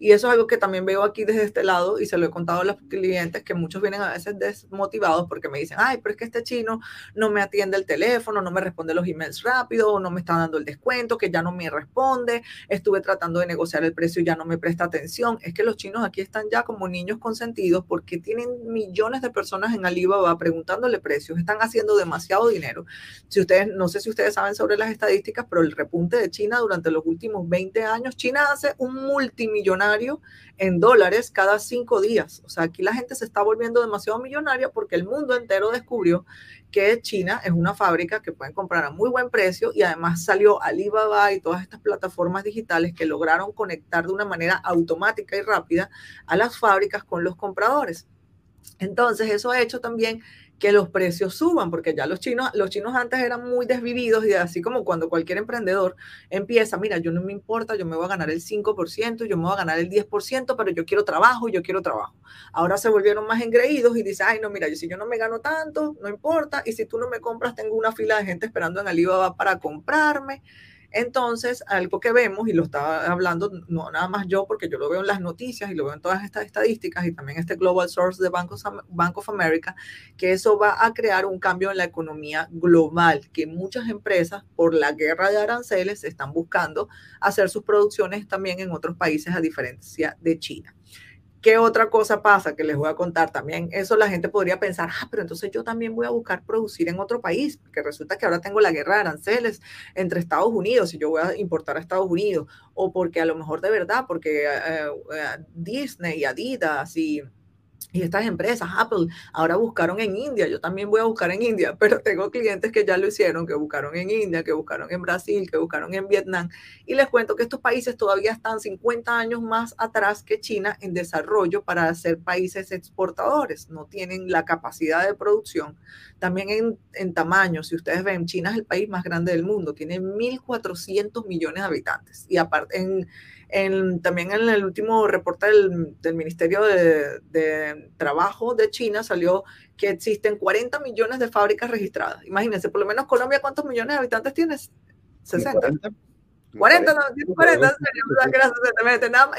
Y eso es algo que también veo aquí desde este lado y se lo he contado a los clientes que muchos vienen a veces desmotivados porque me dicen, ay, pero es que este chino no me atiende el teléfono, no me responde los emails rápido, no me está dando el descuento, que ya no me responde, estuve tratando de negociar el precio y ya no me presta atención. Es que los chinos aquí están ya como niños consentidos porque tienen millones de personas en Alibaba preguntándole precios, están haciendo demasiado dinero. Si ustedes, no sé si ustedes saben sobre las estadísticas, pero el repunte de China durante los últimos 20 años. China hace un multimillonario en dólares cada cinco días. O sea, aquí la gente se está volviendo demasiado millonaria porque el mundo entero descubrió que China es una fábrica que pueden comprar a muy buen precio y además salió Alibaba y todas estas plataformas digitales que lograron conectar de una manera automática y rápida a las fábricas con los compradores. Entonces, eso ha hecho también que los precios suban, porque ya los chinos, los chinos antes eran muy desvividos y así como cuando cualquier emprendedor empieza, mira, yo no me importa, yo me voy a ganar el 5%, yo me voy a ganar el 10%, pero yo quiero trabajo, yo quiero trabajo. Ahora se volvieron más engreídos y dicen, ay, no, mira, si yo no me gano tanto, no importa, y si tú no me compras, tengo una fila de gente esperando en Alibaba para comprarme. Entonces, algo que vemos, y lo estaba hablando no nada más yo, porque yo lo veo en las noticias y lo veo en todas estas estadísticas y también este Global Source de Bank of America, que eso va a crear un cambio en la economía global, que muchas empresas, por la guerra de aranceles, están buscando hacer sus producciones también en otros países a diferencia de China. ¿Qué otra cosa pasa que les voy a contar también? Eso la gente podría pensar, ah, pero entonces yo también voy a buscar producir en otro país, porque resulta que ahora tengo la guerra de aranceles entre Estados Unidos y yo voy a importar a Estados Unidos, o porque a lo mejor de verdad, porque eh, eh, Disney y Adidas y y estas empresas, Apple, ahora buscaron en India, yo también voy a buscar en India, pero tengo clientes que ya lo hicieron, que buscaron en India, que buscaron en Brasil, que buscaron en Vietnam. Y les cuento que estos países todavía están 50 años más atrás que China en desarrollo para ser países exportadores. No tienen la capacidad de producción. También en, en tamaño, si ustedes ven, China es el país más grande del mundo, tiene 1.400 millones de habitantes. Y aparte, en también en el último reporte del, Ministerio de, Trabajo de China salió que existen 40 millones de fábricas registradas. Imagínense, por lo menos Colombia, ¿cuántos millones de habitantes tienes? 60. 40. 40, no, 40,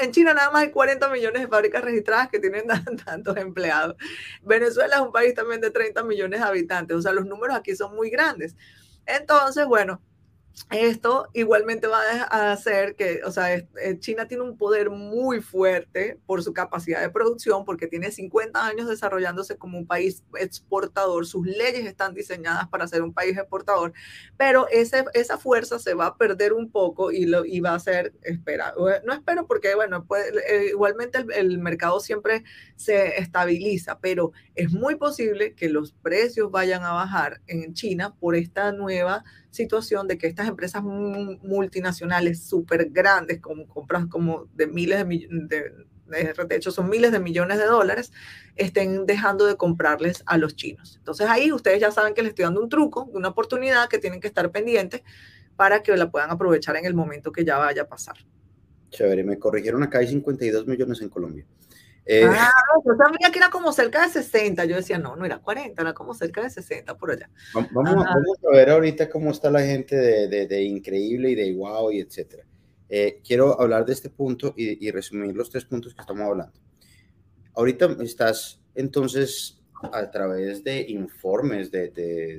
en China nada más hay 40 millones de fábricas registradas que tienen tantos empleados. Venezuela es un país también de 30 millones de habitantes, o sea, los números aquí son muy grandes. Entonces, bueno, esto igualmente va a hacer que, o sea, eh, China tiene un poder muy fuerte por su capacidad de producción, porque tiene 50 años desarrollándose como un país exportador, sus leyes están diseñadas para ser un país exportador, pero ese, esa fuerza se va a perder un poco y, lo, y va a ser, espera, no espero porque, bueno, pues, igualmente el, el mercado siempre se estabiliza, pero es muy posible que los precios vayan a bajar en China por esta nueva situación de que estas empresas multinacionales súper grandes, como compras como de miles de millones, de, hecho son miles de millones de dólares, estén dejando de comprarles a los chinos. Entonces ahí ustedes ya saben que les estoy dando un truco, una oportunidad que tienen que estar pendientes para que la puedan aprovechar en el momento que ya vaya a pasar. Chévere, me corrigieron acá, hay 52 millones en Colombia. Eh, ah, yo sabía que era como cerca de 60. Yo decía, no, no era 40, era como cerca de 60 por allá. Vamos, a ver ahorita cómo está la gente de, de, increíble y de wow y etcétera. Eh, quiero hablar de este punto y, y, resumir los tres puntos que estamos hablando. Ahorita estás entonces a través de informes de,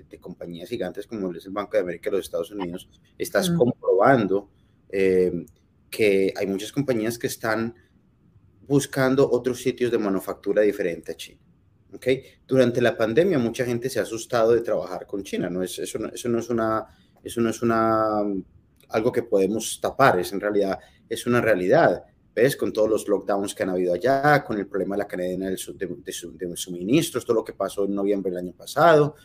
de compañías gigantes como es el Banco de América de los Estados Unidos, estás comprobando eh, que hay muchas compañías que están buscando otros sitios de manufactura diferente a China. ¿okay? Durante la pandemia mucha gente se ha asustado de trabajar con China, ¿no? Es, eso, no, eso no es una, eso no es una, algo que podemos tapar, es en realidad, es una realidad. ¿Ves? Con todos los lockdowns que han habido allá, con el problema de la cadena de, de, suministros, todo lo que pasó en noviembre del año pasado,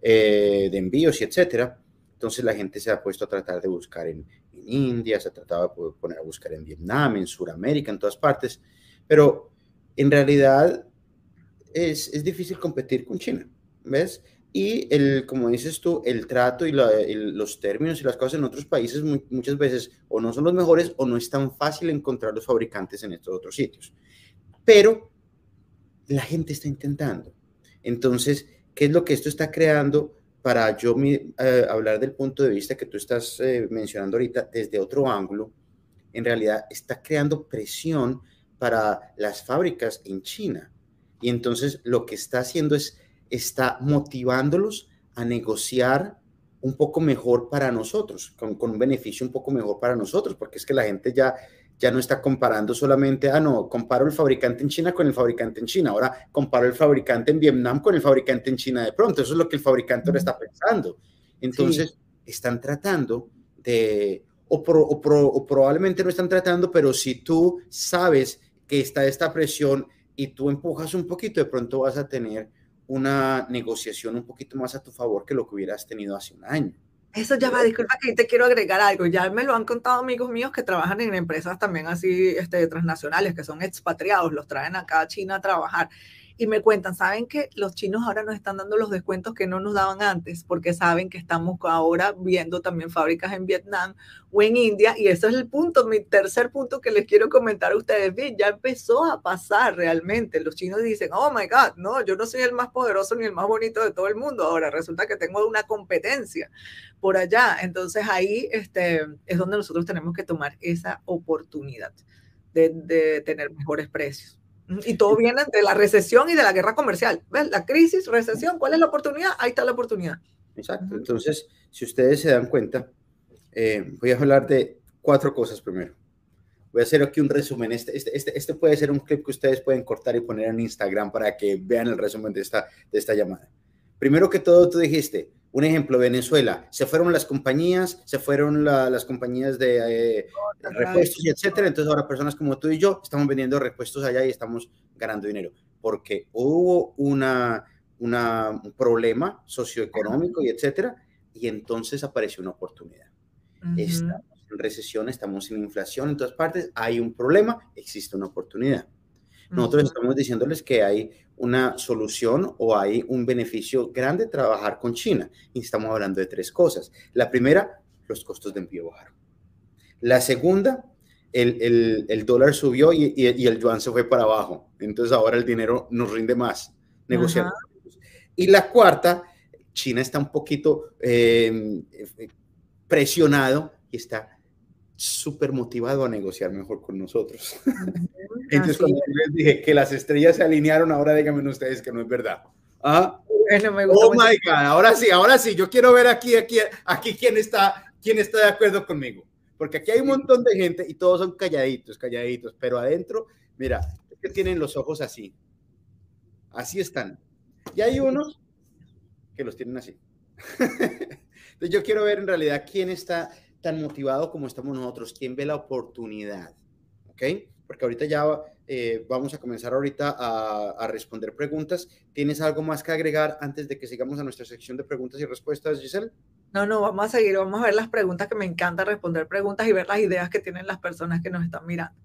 eh, de envíos y etcétera. Entonces la gente se ha puesto a tratar de buscar en, en India, se ha tratado de poner a buscar en Vietnam, en Sudamérica, en todas partes. Pero en realidad es, es difícil competir con China, ¿ves? Y el, como dices tú, el trato y, los términos y las cosas en otros países muchas veces o no son los mejores o no es tan fácil encontrar los fabricantes en estos otros sitios. Pero la gente está intentando. Entonces, ¿qué es lo que esto está creando? Para yo eh, hablar del punto de vista que tú estás eh, mencionando ahorita desde otro ángulo, en realidad está creando presión para las fábricas en China. Y entonces lo que está haciendo es, está motivándolos a negociar un poco mejor para nosotros, con, un beneficio un poco mejor para nosotros, porque es que la gente ya, ya no está comparando solamente, ah, no, comparo el fabricante en China con el fabricante en China, ahora comparo el fabricante en Vietnam con el fabricante en China de pronto, eso es lo que el fabricante ahora está pensando. Entonces, están tratando de, o, o probablemente no están tratando, pero si tú sabes que está esta presión y tú empujas un poquito, de pronto vas a tener una negociación un poquito más a tu favor que lo que hubieras tenido hace un año. Eso ya va, disculpa que te quiero agregar algo. Ya me lo han contado amigos míos que trabajan en empresas también así este, transnacionales, que son expatriados, los traen acá a China a trabajar. Y me cuentan, ¿saben que los chinos ahora nos están dando los descuentos que no nos daban antes? Porque saben que estamos ahora viendo también fábricas en Vietnam o en India. Y ese es el punto, mi tercer punto que les quiero comentar a ustedes. Bien, ya empezó a pasar realmente. Los chinos dicen, oh my God, no, yo no soy el más poderoso ni el más bonito de todo el mundo. Ahora resulta que tengo una competencia por allá. Entonces ahí este, es donde nosotros tenemos que tomar esa oportunidad de, de tener mejores precios. Y todo viene de la recesión y de la guerra comercial. ¿Ves? La crisis, recesión, ¿cuál es la oportunidad? Ahí está la oportunidad. Exacto. Entonces, si ustedes se dan cuenta, eh, voy a hablar de cuatro cosas primero. Voy a hacer aquí un resumen. Este, este, este, este, puede ser un clip que ustedes pueden cortar y poner en Instagram para que vean el resumen de esta, de esta llamada. Primero que todo, tú dijiste, un ejemplo, Venezuela, se fueron las compañías, se fueron las compañías de eh, repuestos etcétera. Entonces ahora personas como tú y yo estamos vendiendo repuestos allá y estamos ganando dinero porque hubo una, una un problema socioeconómico y etcétera. Y entonces apareció una oportunidad. Estamos en recesión, estamos en inflación en todas partes, hay un problema, existe una oportunidad. Nosotros estamos diciéndoles que hay una solución o hay un beneficio grande trabajar con China. Y estamos hablando de tres cosas. La primera, los costos de envío bajaron. La segunda, el, el, dólar subió y, y, el yuan se fue para abajo. Entonces ahora el dinero nos rinde más negociando. Y la cuarta, China está un poquito eh, presionado y está súper motivado a negociar mejor con nosotros. Entonces, cuando les dije que las estrellas se alinearon, ahora díganme ustedes que no es verdad. ¿Ah? oh my God, ahora sí, ahora sí, yo quiero ver aquí, aquí, aquí quién está, quién está de acuerdo conmigo. Porque aquí hay un montón de gente y todos son calladitos, calladitos, pero adentro, mira, es que tienen los ojos así. Así están. Y hay unos que los tienen así. Entonces yo quiero ver en realidad quién está tan motivado como estamos nosotros, quién ve la oportunidad, ¿ok? Porque ahorita ya eh, vamos a comenzar ahorita a, responder preguntas. ¿Tienes algo más que agregar antes de que sigamos a nuestra sección de preguntas y respuestas, Giselle? No, no, vamos a seguir, vamos a ver las preguntas que me encanta responder preguntas y ver las ideas que tienen las personas que nos están mirando.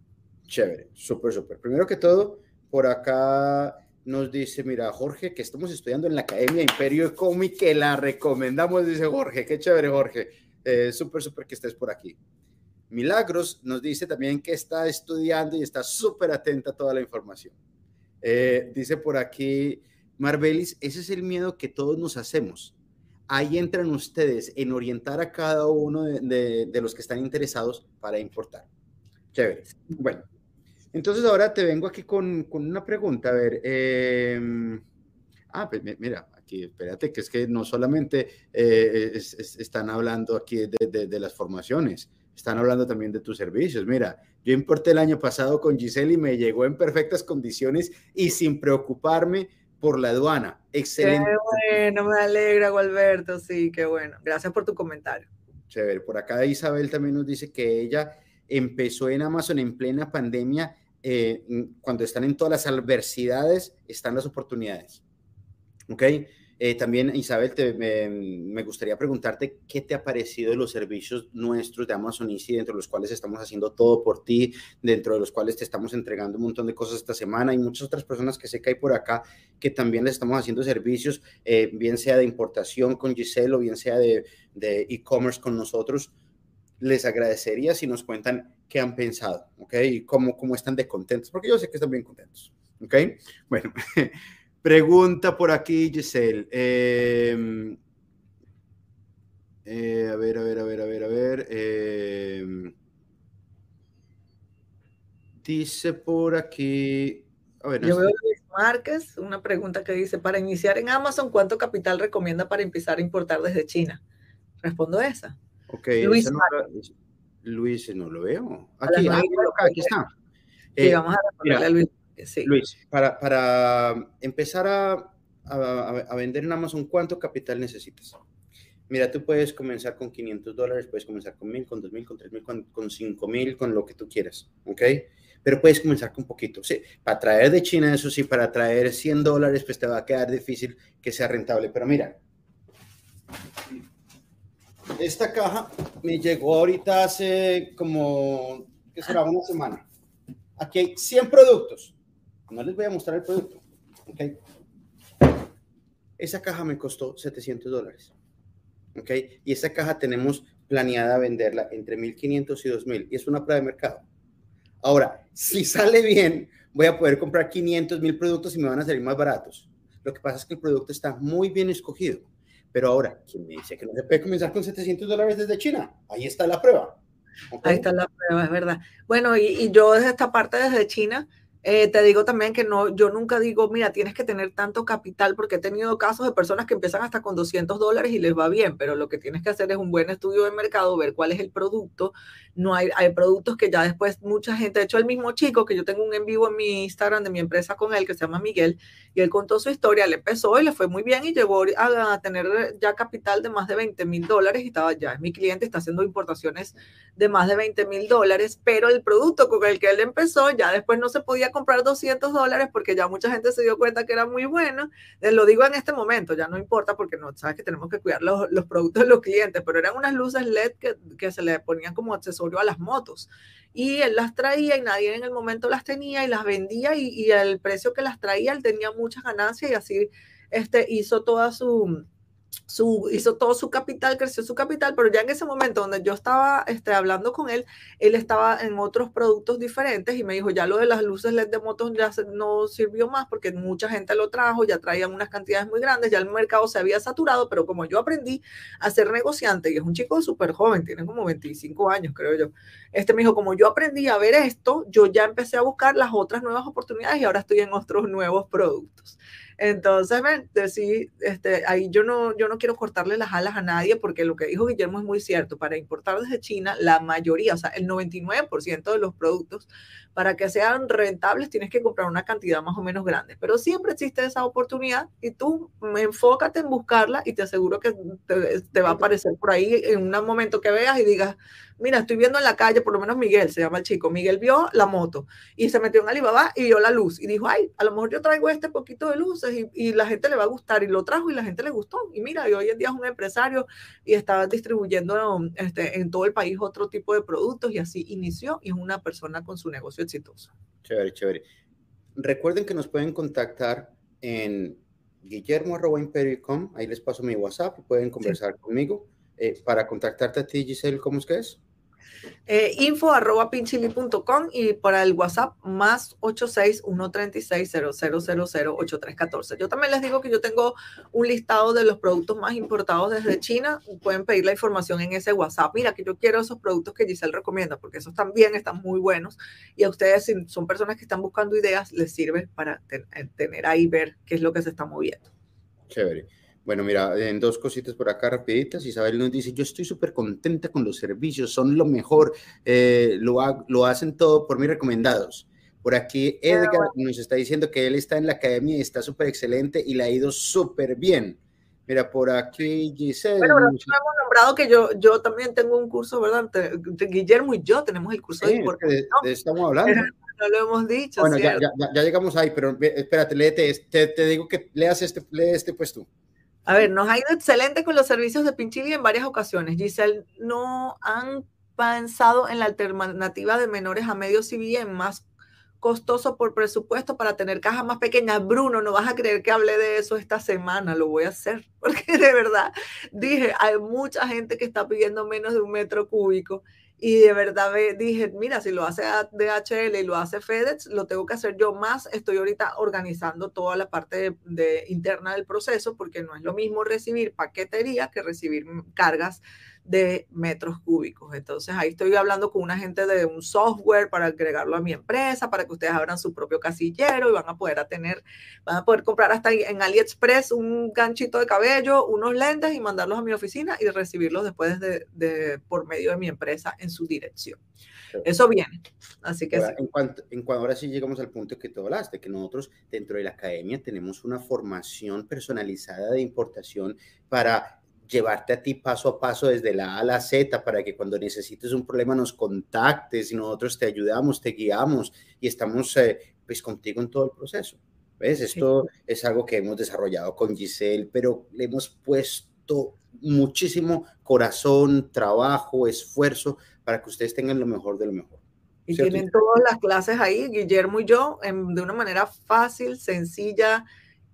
Chévere, súper, súper. Primero que todo, por acá nos dice, mira, Jorge, que estamos estudiando en la Academia Imperio Cómic, que la recomendamos, dice Jorge, qué chévere, Jorge. Eh, súper, súper que estés por aquí. Milagros nos dice también que está estudiando y está súper atenta a toda la información. Eh, dice por aquí Marbelis, ese es el miedo que todos nos hacemos. Ahí entran ustedes en orientar a cada uno de, los que están interesados para importar. Chévere. Bueno, entonces ahora te vengo aquí con, una pregunta. A ver, em, ah, pues mira, espérate, que es que no solamente eh, están hablando aquí de, las formaciones, están hablando también de tus servicios. Mira, yo importé el año pasado con Giselle y me llegó en perfectas condiciones y sin preocuparme por la aduana. Excelente. Qué bueno, me alegra, Gualberto, sí, qué bueno. Gracias por tu comentario. Chévere, por acá Isabel también nos dice que ella empezó en Amazon en plena pandemia. Eh, cuando están en todas las adversidades, están las oportunidades. ¿Ok? Eh, también, Isabel, me, gustaría preguntarte qué te ha parecido de los servicios nuestros de Amazon Easy, dentro de los cuales estamos haciendo todo por ti, dentro de los cuales te estamos entregando un montón de cosas esta semana y muchas otras personas que sé que hay por acá que también les estamos haciendo servicios, eh, bien sea de importación con Giselle o bien sea de e-commerce con nosotros. Les agradecería si nos cuentan qué han pensado, ¿ok? Y cómo, cómo están de contentos, porque yo sé que están bien contentos, ¿ok? Bueno. Pregunta por aquí, Giselle. Em, eh, a ver, a ver, a ver, a ver, a ver. Em, dice por aquí. A ver, Yo veo Luis Márquez, una pregunta que dice: Para iniciar en Amazon, ¿cuánto capital recomienda para empezar a importar desde China? Respondo esa. Ok, Luis, no, Luis no lo veo. Aquí, aquí, aquí está. Sí, vamos a responderle a Luis. Luis, para, para empezar a, a, vender en Amazon, ¿cuánto capital necesitas? Mira, tú puedes comenzar con 500 dólares, puedes comenzar con 1000, con 2000, con 3000, con, con 5000, con lo que tú quieras, ¿ok? Pero puedes comenzar con poquito. Sí, para traer de China, eso sí, para traer 100 dólares, pues te va a quedar difícil que sea rentable. Pero mira, esta caja me llegó ahorita hace como, ¿qué será? Una semana. Aquí hay 100 productos. No les voy a mostrar el producto. ¿ok? Esa caja me costó 700 dólares, ¿ok? Y esa caja tenemos planeada venderla entre 1.500 y 2.000 y es una prueba de mercado. Ahora, si sale bien, voy a poder comprar 500 mil productos y me van a salir más baratos. Lo que pasa es que el producto está muy bien escogido. Pero ahora, ¿quién me dice que no se puede comenzar con 700 dólares desde China? Ahí está la prueba. Ahí está la prueba, es verdad. Bueno, y, y yo desde esta parte, desde China, eh, te digo también que no, yo nunca digo, mira, tienes que tener tanto capital, porque he tenido casos de personas que empiezan hasta con 200 dólares y les va bien, pero lo que tienes que hacer es un buen estudio de mercado, ver cuál es el producto. No hay, hay productos que ya después mucha gente, de hecho el mismo chico que yo tengo un en vivo en mi Instagram de mi empresa con él, que se llama Miguel, y él contó su historia, le empezó y le fue muy bien y llegó a, tener ya capital de más de 20 mil dólares y estaba ya, es mi cliente, está haciendo importaciones de más de 20 mil dólares, pero el producto con el que él empezó ya después no se podía comprar 200 dólares porque ya mucha gente se dio cuenta que era muy bueno. Eh, lo digo en este momento, ya no importa porque no sabes que tenemos que cuidar los, los productos de los clientes, pero eran unas luces LED que, que se le ponían como accesorio a las motos y él las traía y nadie en el momento las tenía y las vendía y, y el precio que las traía él tenía muchas ganancias y así este, hizo toda su, su, hizo todo su capital, creció su capital, pero ya en ese momento donde yo estaba este, hablando con él, él estaba en otros productos diferentes y me dijo, ya lo de las luces LED de motos ya no sirvió más porque mucha gente lo trajo, ya traían unas cantidades muy grandes, ya el mercado se había saturado, pero como yo aprendí a ser negociante, y es un chico súper joven, tiene como 25 años, creo yo, este me dijo, como yo aprendí a ver esto, yo ya empecé a buscar las otras nuevas oportunidades y ahora estoy en otros nuevos productos. Entonces, ven, sí, este, ahí yo no, yo no quiero cortarle las alas a nadie porque lo que dijo Guillermo es muy cierto. Para importar desde China, la mayoría, o sea, el 99% de los productos, para que sean rentables, tienes que comprar una cantidad más o menos grande. Pero siempre existe esa oportunidad y tú enfócate en buscarla y te aseguro que te, te va a aparecer por ahí en un momento que veas y digas, mira, estoy viendo en la calle, por lo menos Miguel, se llama el chico, Miguel vio la moto y se metió en Alibaba y vio la luz y dijo, ay, a lo mejor yo traigo este poquito de luces y, y la gente le va a gustar y lo trajo y la gente le gustó. Y mira, y hoy en día es un empresario y está distribuyendo este, en todo el país otro tipo de productos y así inició y es una persona con su negocio exitoso. Chévere, chévere. Recuerden que nos pueden contactar en guillermo.imperio.com, ahí les paso mi WhatsApp, pueden conversar sí. conmigo. Eh, para contactarte a ti, Giselle, ¿cómo es que es? Eh, info arroba pinchili.com y para el WhatsApp más 8613600008314. Yo también les digo que yo tengo un listado de los productos más importados desde China. Pueden pedir la información en ese WhatsApp. Mira, que yo quiero esos productos que Giselle recomienda, porque esos también están muy buenos. Y a ustedes, si son personas que están buscando ideas, les sirve para ten tener ahí, ver qué es lo que se está moviendo. Chévere. Bueno, mira, en dos cositas por acá rapiditas. Isabel nos dice, yo estoy súper contenta con los servicios, son lo mejor, eh, lo, ha, lo, hacen todo por mí recomendados. Por aquí Edgar bueno. nos está diciendo que él está en la academia y está súper excelente y le ha ido súper bien. Mira, por aquí Giselle. Bueno, pero hemos nombrado que yo, yo también tengo un curso, ¿verdad? Guillermo y yo tenemos el curso sí, de. De, de estamos hablando. No lo hemos dicho. Bueno, ya, ya, ya, llegamos ahí, pero espérate, léete, te, te digo que leas este, lee este pues tú. A ver, nos ha ido excelente con los servicios de Pinchili en varias ocasiones. Giselle, ¿no han pensado en la alternativa de menores a medios y bien más costoso por presupuesto para tener cajas más pequeñas? Bruno, no vas a creer que hablé de eso esta semana, lo voy a hacer, porque de verdad dije, hay mucha gente que está pidiendo menos de un metro cúbico y de verdad dije, mira, si lo hace DHL y lo hace FedEx, lo tengo que hacer yo más. Estoy ahorita organizando toda la parte interna del proceso porque no es lo mismo recibir paquetería que recibir cargas de metros cúbicos. Entonces ahí estoy hablando con una gente de un software para agregarlo a mi empresa, para que ustedes abran su propio casillero y van a poder tener, van a poder comprar hasta en AliExpress un ganchito de cabello, unos lentes y mandarlos a mi oficina y recibirlos después de, de por medio de mi empresa en su dirección. Eso viene. Así que ahora, sí. en, cuanto, en cuanto ahora sí llegamos al punto que tú hablaste, que nosotros dentro de la academia tenemos una formación personalizada de importación para llevarte a ti paso a paso desde la A a la Z para que cuando necesites un problema nos contactes y nosotros te ayudamos, te guiamos y estamos eh, pues contigo en todo el proceso. ¿Ves? Esto sí. es algo que hemos desarrollado con Giselle, pero le hemos puesto muchísimo corazón, trabajo, esfuerzo para que ustedes tengan lo mejor de lo mejor. Y tienen todas las clases ahí, Guillermo y yo, de una manera fácil, sencilla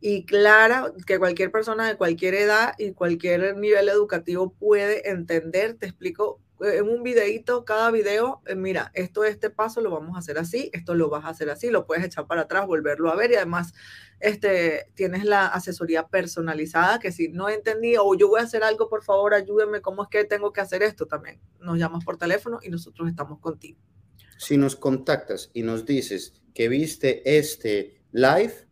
y clara, que cualquier persona de cualquier edad y cualquier nivel educativo puede entender. Te explico eh, en un videito, cada video, eh, mira, esto, este paso lo vamos a hacer así, esto lo vas a hacer así, lo puedes echar para atrás, volverlo a ver y además este, tienes la asesoría personalizada que si no entendí o yo voy a hacer algo, por favor, ayúdeme, ¿cómo es que tengo que hacer esto? También nos llamas por teléfono y nosotros estamos contigo. Si nos contactas y nos dices que viste este live,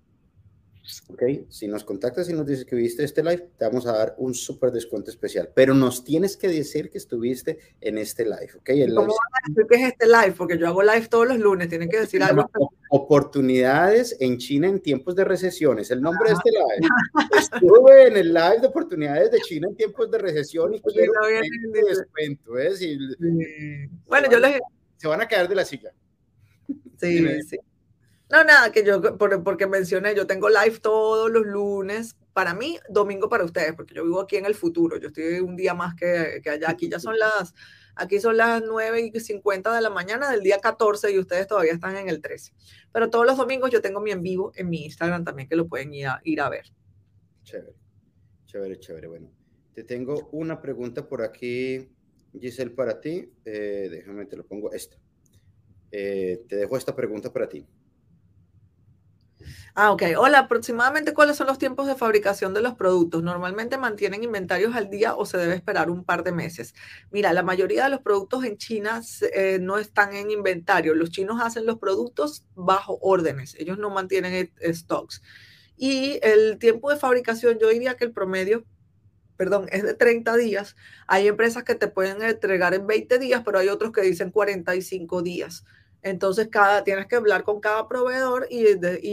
ok, si nos contactas y nos dices que viste este live, te vamos a dar un súper descuento especial, pero nos tienes que decir que estuviste en este live, ok. ¿Cómo a decir que es este live? Porque yo hago live todos los lunes, tienen que decir algo. Oportunidades en China en tiempos de recesiones, el nombre de este live. Estuve en el live de oportunidades de China en tiempos de recesión y quiero un descuento, ¿eh? Bueno, yo les se van a caer de la silla. Sí, sí. No, nada, que yo, porque mencioné, yo tengo live todos los lunes, para mí, domingo para ustedes, porque yo vivo aquí en el futuro, yo estoy un día más que, que allá, aquí ya son las, aquí son las 9 y 50 de la mañana del día 14 y ustedes todavía están en el 13. Pero todos los domingos yo tengo mi en vivo en mi Instagram también, que lo pueden ir a, ir a ver. Chévere, chévere, chévere. Bueno, te tengo una pregunta por aquí Giselle, para ti, eh, déjame te lo pongo esta. Eh, te dejo esta pregunta para ti. Ah, ok. Hola, aproximadamente cuáles son los tiempos de fabricación de los productos. Normalmente mantienen inventarios al día o se debe esperar un par de meses. Mira, la mayoría de los productos en China eh, no están en inventario. Los chinos hacen los productos bajo órdenes. Ellos no mantienen stocks. Y el tiempo de fabricación, yo diría que el promedio perdón, es de 30 días. Hay empresas que te pueden entregar en 20 días, pero hay otros que dicen 45 días. Entonces, cada, tienes que hablar con cada proveedor y,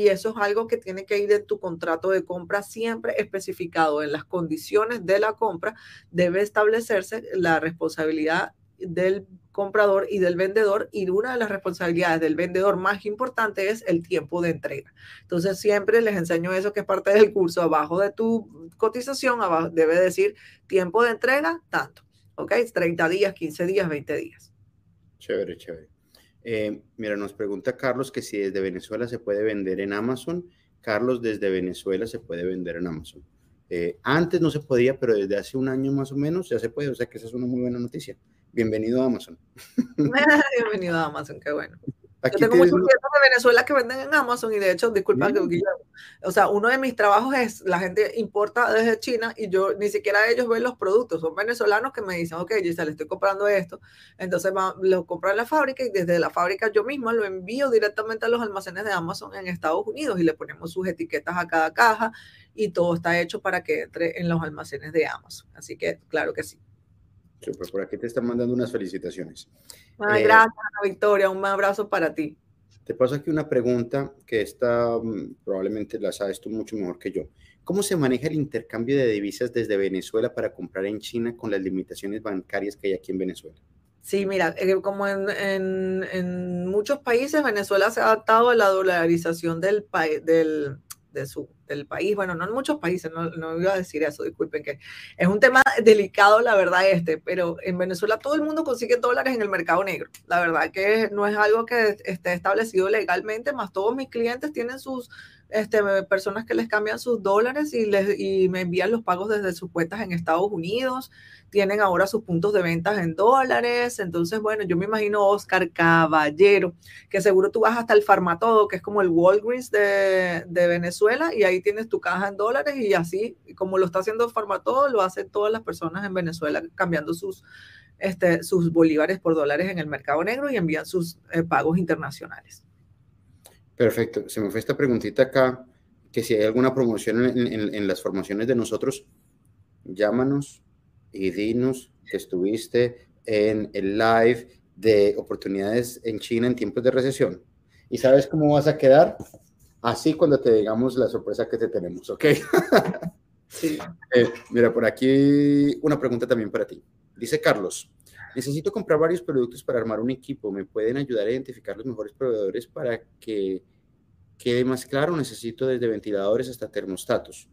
eso es algo que tiene que ir en tu contrato de compra siempre especificado en las condiciones de la compra. Debe establecerse la responsabilidad del comprador y del vendedor y una de las responsabilidades del vendedor más importante es el tiempo de entrega. Entonces siempre les enseño eso que es parte del curso. Abajo de tu cotización abajo, debe decir tiempo de entrega tanto. ¿Ok? 30 días, 15 días, 20 días. Chévere, chévere. Eh, mira, nos pregunta Carlos que si desde Venezuela se puede vender en Amazon. Carlos, desde Venezuela se puede vender en Amazon. Eh, antes no se podía, pero desde hace un año más o menos ya se puede. O sea que esa es una muy buena noticia. Bienvenido a Amazon. Bienvenido a Amazon, qué bueno. Yo tengo muchos clientes de Venezuela que venden en Amazon y de hecho, disculpa que o sea, uno de mis trabajos es la gente importa desde China y yo ni siquiera ellos ven los productos, son venezolanos que me dicen, ok, le estoy comprando esto, entonces lo compro en la fábrica y desde la fábrica yo misma lo envío directamente a los almacenes de Amazon en Estados Unidos y le ponemos sus etiquetas a cada caja y todo está hecho para que entre en los almacenes de Amazon. Así que, claro que sí. Super, por aquí te están mandando unas felicitaciones. Eh, gracias, Victoria. Un abrazo para ti. Te paso aquí una pregunta que está, mm, probablemente la sabes tú mucho mejor que yo. ¿Cómo se maneja el intercambio de divisas desde Venezuela para comprar en China con las limitaciones bancarias que hay aquí en Venezuela? Sí, mira, eh, como en, en, muchos países, Venezuela se ha adaptado a la dolarización del, del, de su, del país. Bueno, no en muchos países, no, no iba a decir eso, disculpen que es un tema delicado, la verdad, este, pero en Venezuela todo el mundo consigue dólares en el mercado negro. La verdad que no es algo que esté establecido legalmente, más todos mis clientes tienen sus este, personas que les cambian sus dólares y, les, y me envían los pagos desde sus cuentas en Estados Unidos. Tienen ahora sus puntos de ventas en dólares. Entonces, bueno, yo me imagino Oscar Caballero, que seguro tú vas hasta el Farmatodo, que es como el Walgreens de, de Venezuela, y ahí tienes tu caja en dólares y así, como lo está haciendo Farmatodo, lo hacen todas las personas en Venezuela cambiando sus, este, sus bolívares por dólares en el mercado negro y envían sus eh, pagos internacionales. Perfecto. Se me fue esta preguntita acá, que si hay alguna promoción en, las formaciones de nosotros, llámanos y dinos que estuviste en el live de oportunidades en China en tiempos de recesión. ¿Y sabes cómo vas a quedar? Así cuando te digamos la sorpresa que te tenemos, ¿ok? Sí. Eh, mira, por aquí una pregunta también para ti. Dice Carlos, necesito comprar varios productos para armar un equipo. ¿Me pueden ayudar a identificar los mejores proveedores para que quede más claro? Necesito desde ventiladores hasta termostatos.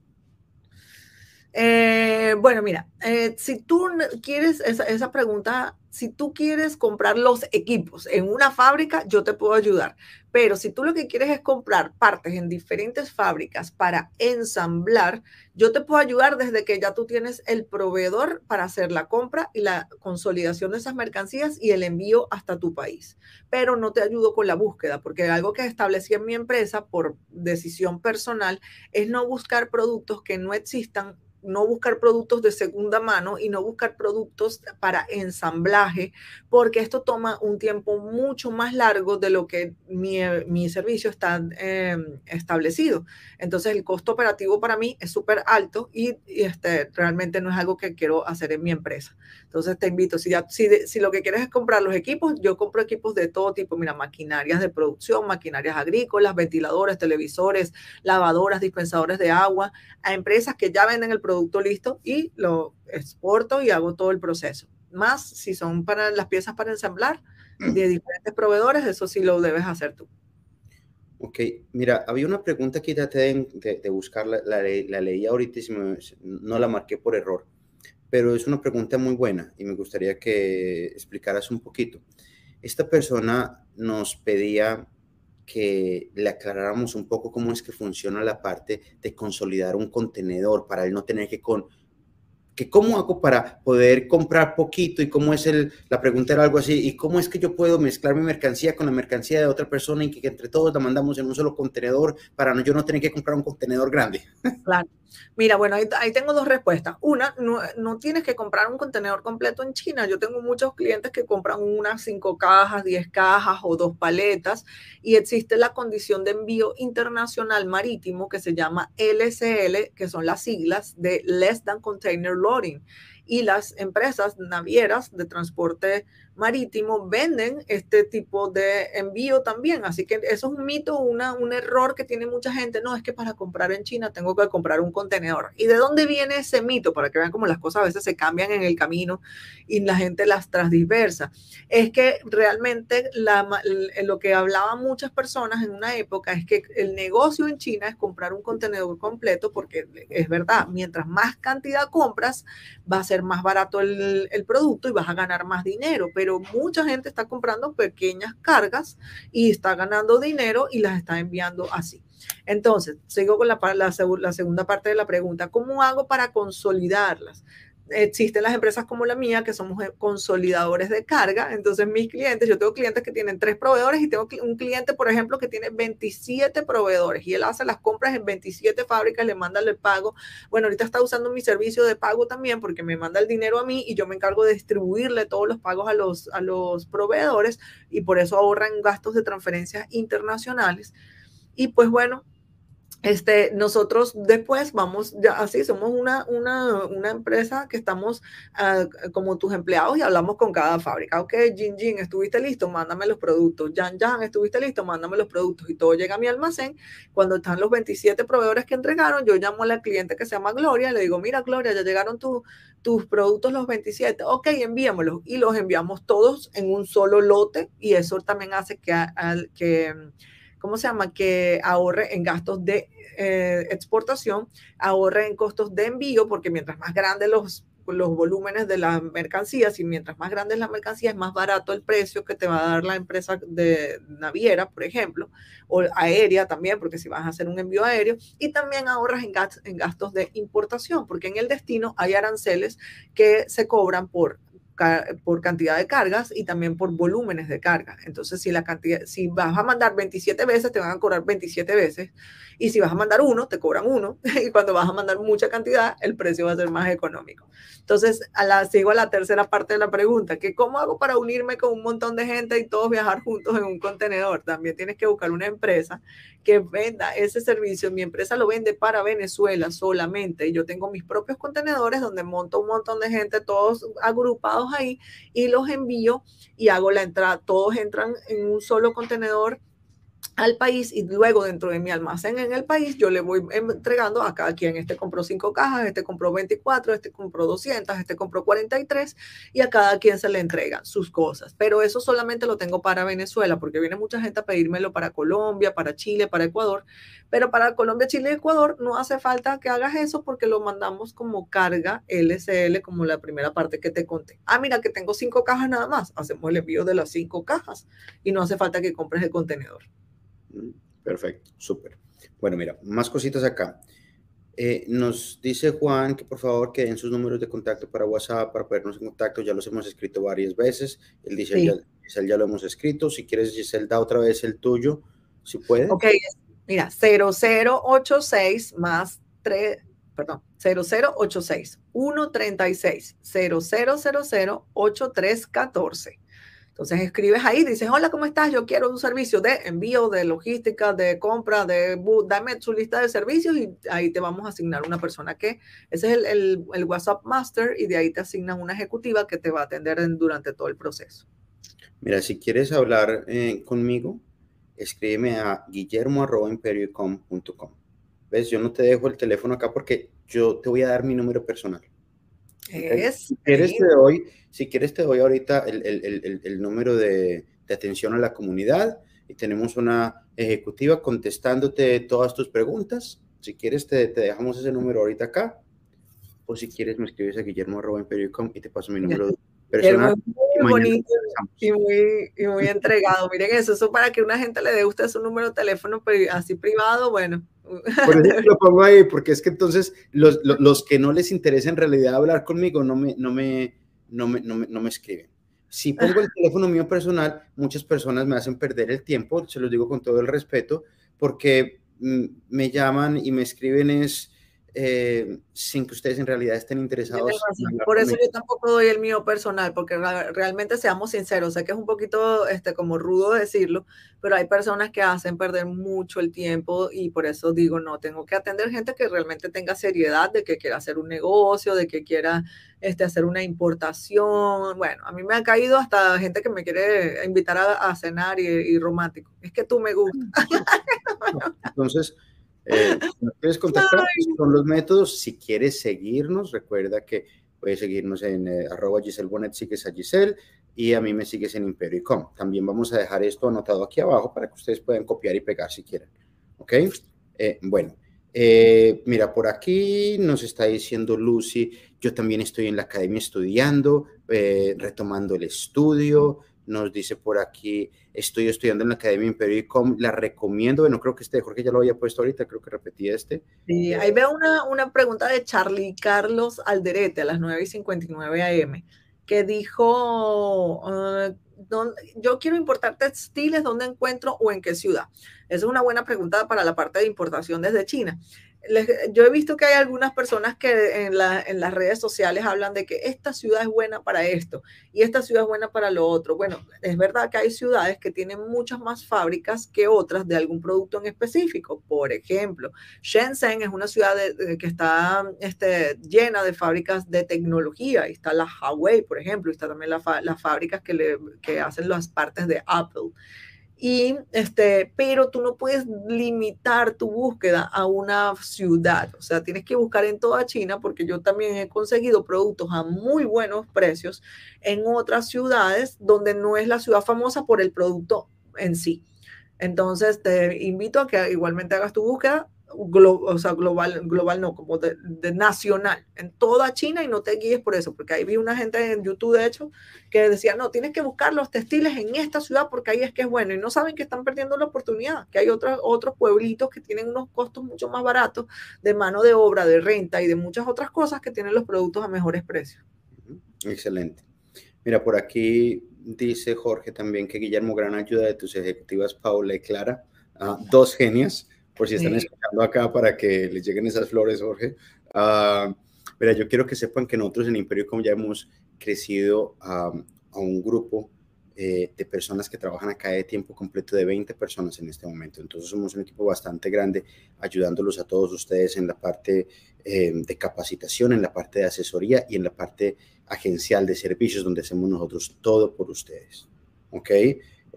Eh, bueno, mira, eh, si tú quieres esa, esa pregunta si tú quieres comprar los equipos en una fábrica, yo te puedo ayudar. Pero si tú lo que quieres es comprar partes en diferentes fábricas para ensamblar, yo te puedo ayudar desde que ya tú tienes el proveedor para hacer la compra y la consolidación de esas mercancías y el envío hasta tu país. Pero no te ayudo con la búsqueda, porque algo que establecí en mi empresa por decisión personal es no buscar productos que no existan no buscar productos de segunda mano y no buscar productos para ensamblaje, porque esto toma un tiempo mucho más largo de lo que mi, mi servicio está em, establecido. Entonces el costo operativo para mí es súper alto y, este, realmente no es algo que quiero hacer en mi empresa. Entonces te invito, si, ya, si, si lo que quieres es comprar los equipos, yo compro equipos de todo tipo, mira, maquinarias de producción, maquinarias agrícolas, ventiladores, televisores, lavadoras, dispensadores de agua, a empresas que ya venden el producto producto listo y lo exporto y hago todo el proceso. Más si son para las piezas para ensamblar de diferentes proveedores, eso sí lo debes hacer tú. Ok, mira, había una pregunta que traté de, de, buscar, la, la, la, leí ahorita y no la marqué por error, pero es una pregunta muy buena y me gustaría que explicaras un poquito. Esta persona nos pedía que le aclaráramos un poco cómo es que funciona la parte de consolidar un contenedor para él no tener que con que cómo hago para poder comprar poquito y cómo es el, la pregunta era algo así, y cómo es que yo puedo mezclar mi mercancía con la mercancía de otra persona y que, que entre todos la mandamos en un solo contenedor para no, yo no tener que comprar un contenedor grande. Claro. Mira, bueno, ahí, ahí, tengo dos respuestas. Una, no, no, tienes que comprar un contenedor completo en China. Yo tengo muchos clientes que compran unas cinco cajas, diez cajas o dos paletas y existe la condición de envío internacional marítimo que se llama LCL, que son las siglas de Less Than Container Y las empresas navieras de transporte marítimo venden este tipo de envío también. Así que eso es un mito, una, un error que tiene mucha gente. No, es que para comprar en China tengo que comprar un contenedor. ¿Y de dónde viene ese mito? Para que vean cómo las cosas a veces se cambian en el camino y la gente las transdiversa. Es que realmente la, lo que hablaban muchas personas en una época es que el negocio en China es comprar un contenedor completo porque es verdad, mientras más cantidad compras, va a ser más barato el, producto y vas a ganar más dinero. Pero mucha gente está comprando pequeñas cargas y está ganando dinero y las está enviando así. Entonces, sigo con la, la, segunda parte de la pregunta. ¿Cómo hago para consolidarlas? Existen las empresas como la mía, que somos eh, consolidadores de carga. Entonces, mis clientes, yo tengo clientes que tienen tres proveedores y tengo un cliente, por ejemplo, que tiene 27 proveedores y él hace las compras en 27 fábricas, le manda el pago. Bueno, ahorita está usando mi servicio de pago también porque me manda el dinero a mí y yo me encargo de distribuirle todos los pagos a los, a los proveedores y por eso ahorran gastos de transferencias internacionales. Y pues bueno, este, nosotros después vamos, ya así, somos una, empresa que estamos uh, como tus empleados y hablamos con cada fábrica. Ok, Jin Jin, ¿estuviste listo? Mándame los productos. Jan Jan, ¿estuviste listo? Mándame los productos. Y todo llega a mi almacén. Cuando están los 27 proveedores que entregaron, yo llamo a la cliente que se llama Gloria, le digo, mira, Gloria, ya llegaron tu, tus productos los 27. Ok, envíamelos. Y los enviamos todos en un solo lote y eso también hace que... que ¿cómo se llama? Que ahorre en gastos de eh, exportación, ahorre en costos de envío, porque mientras más grandes los, los volúmenes de las mercancías y mientras más grande es la mercancía, es más barato el precio que te va a dar la empresa de naviera, por ejemplo, o aérea también, porque si vas a hacer un envío aéreo, y también ahorras en, en gastos de importación, porque en el destino hay aranceles que se cobran por por cantidad de cargas y también por volúmenes de carga. Entonces, si la cantidad, si vas a mandar 27 veces, te van a cobrar 27 veces. Y si vas a mandar uno, te cobran uno. Y cuando vas a mandar mucha cantidad, el precio va a ser más económico. Entonces, a la, sigo a la tercera parte de la pregunta, que cómo hago para unirme con un montón de gente y todos viajar juntos en un contenedor. También tienes que buscar una empresa que venda ese servicio. Mi empresa lo vende para Venezuela solamente. Yo tengo mis propios contenedores donde monto un montón de gente, todos agrupados ahí, y los envío y hago la entrada. Todos entran en un solo contenedor al país y luego dentro de mi almacén en el país yo le voy entregando a cada quien. Este compró cinco cajas, este compró 24, este compró 200, este compró 43 y a cada quien se le entregan sus cosas. Pero eso solamente lo tengo para Venezuela porque viene mucha gente a pedírmelo para Colombia, para Chile, para Ecuador. Pero para Colombia, Chile y Ecuador no hace falta que hagas eso porque lo mandamos como carga LSL, como la primera parte que te conté. Ah, mira que tengo cinco cajas nada más. Hacemos el envío de las cinco cajas y no hace falta que compres el contenedor. Perfecto, súper. Bueno, mira, más cositas acá. Eh, nos dice Juan que por favor que den sus números de contacto para WhatsApp, para ponernos en contacto. Ya los hemos escrito varias veces. Él dice, ya, ya, lo hemos escrito. Si quieres, Giselle, da otra vez el tuyo, si puede. Ok, mira, 0086 más 3, perdón, 0086 136 0000 8314. Entonces escribes ahí, dices, hola, ¿cómo estás? Yo quiero un servicio de envío, de logística, de compra, de dame su lista de servicios y ahí te vamos a asignar una persona que, ese es el, el, WhatsApp Master y de ahí te asignan una ejecutiva que te va a atender durante todo el proceso. Mira, si quieres hablar eh, conmigo, escríbeme a guillermo.imperiocom.com. ¿Ves? Yo no te dejo el teléfono acá porque yo te voy a dar mi número personal. Es, si, quieres te doy, si quieres te doy ahorita el, el, el, número de, de, atención a la comunidad y tenemos una ejecutiva contestándote todas tus preguntas. Si quieres te, te dejamos ese número ahorita acá. O si quieres me escribes a guillermo y te paso mi número personal. Muy bonito y muy, y muy entregado. Miren eso, eso para que una gente le dé usted su número de teléfono así privado, bueno, por eso lo pongo ahí, porque es que entonces los, los, que no les interesa en realidad hablar conmigo no me, no me, no me, no me, no me escriben. Si pongo el teléfono mío personal, muchas personas me hacen perder el tiempo, se los digo con todo el respeto, porque mm, me llaman y me escriben es eh, sin que ustedes en realidad estén interesados. Por eso yo tampoco doy el mío personal, porque realmente seamos sinceros, sé que es un poquito este, como rudo decirlo, pero hay personas que hacen perder mucho el tiempo y por eso digo, no, tengo que atender gente que realmente tenga seriedad, de que quiera hacer un negocio, de que quiera este, hacer una importación. Bueno, a mí me ha caído hasta gente que me quiere invitar a, cenar y, y romántico. Es que tú me gustas. Entonces, eh, si quieres contactar, con los métodos. Si quieres seguirnos, recuerda que puedes seguirnos en eh, arroba Giselle Bonet, sigues a Giselle y a mí me sigues en Imperio.com. También vamos a dejar esto anotado aquí abajo para que ustedes puedan copiar y pegar si quieren. ¿Ok? Eh, bueno, eh, mira, por aquí nos está diciendo Lucy, yo también estoy en la academia estudiando, retomando el estudio nos dice por aquí, estoy estudiando en la Academia Imperio.com, la recomiendo, bueno, creo que este Jorge ya lo había puesto ahorita, creo que repetí este. Sí, ahí veo una, una pregunta de Charlie Carlos Alderete a las 9 y 59 AM, que dijo, uh, yo quiero importar textiles, ¿dónde encuentro o en qué ciudad? Esa es una buena pregunta para la parte de importación desde China yo he visto que hay algunas personas que en, las redes sociales hablan de que esta ciudad es buena para esto y esta ciudad es buena para lo otro. Bueno, es verdad que hay ciudades que tienen muchas más fábricas que otras de algún producto en específico. Por ejemplo, Shenzhen es una ciudad que está este, llena de fábricas de tecnología. está la Huawei, por ejemplo, y está también las fábricas que, que hacen las partes de Apple. Y este, pero tú no puedes limitar tu búsqueda a una ciudad. O sea, tienes que buscar en toda China, porque yo también he conseguido productos a muy buenos precios en otras ciudades donde no es la ciudad famosa por el producto en sí. Entonces, te invito a que igualmente hagas tu búsqueda o sea, global, global no, como de, nacional, en toda China y no te guíes por eso, porque ahí vi una gente en YouTube, de hecho, que decía, no, tienes que buscar los textiles en esta ciudad porque ahí es que es bueno y no saben que están perdiendo la oportunidad, que hay otros, otros pueblitos que tienen unos costos mucho más baratos de mano de obra, de renta y de muchas otras cosas que tienen los productos a mejores precios. Excelente. Mira, por aquí dice Jorge también que Guillermo, gran ayuda de tus ejecutivas Paula y Clara, ah, dos genias por si están escuchando acá para que les lleguen esas flores, Jorge. Uh, mira, yo quiero que sepan que nosotros en Imperio como ya hemos crecido a un grupo eh, de personas que trabajan acá de tiempo completo de 20 personas en este momento. Entonces somos un equipo bastante grande ayudándolos a todos ustedes en la parte eh, de capacitación, en la parte de asesoría y en la parte agencial de servicios donde hacemos nosotros todo por ustedes. ¿Ok?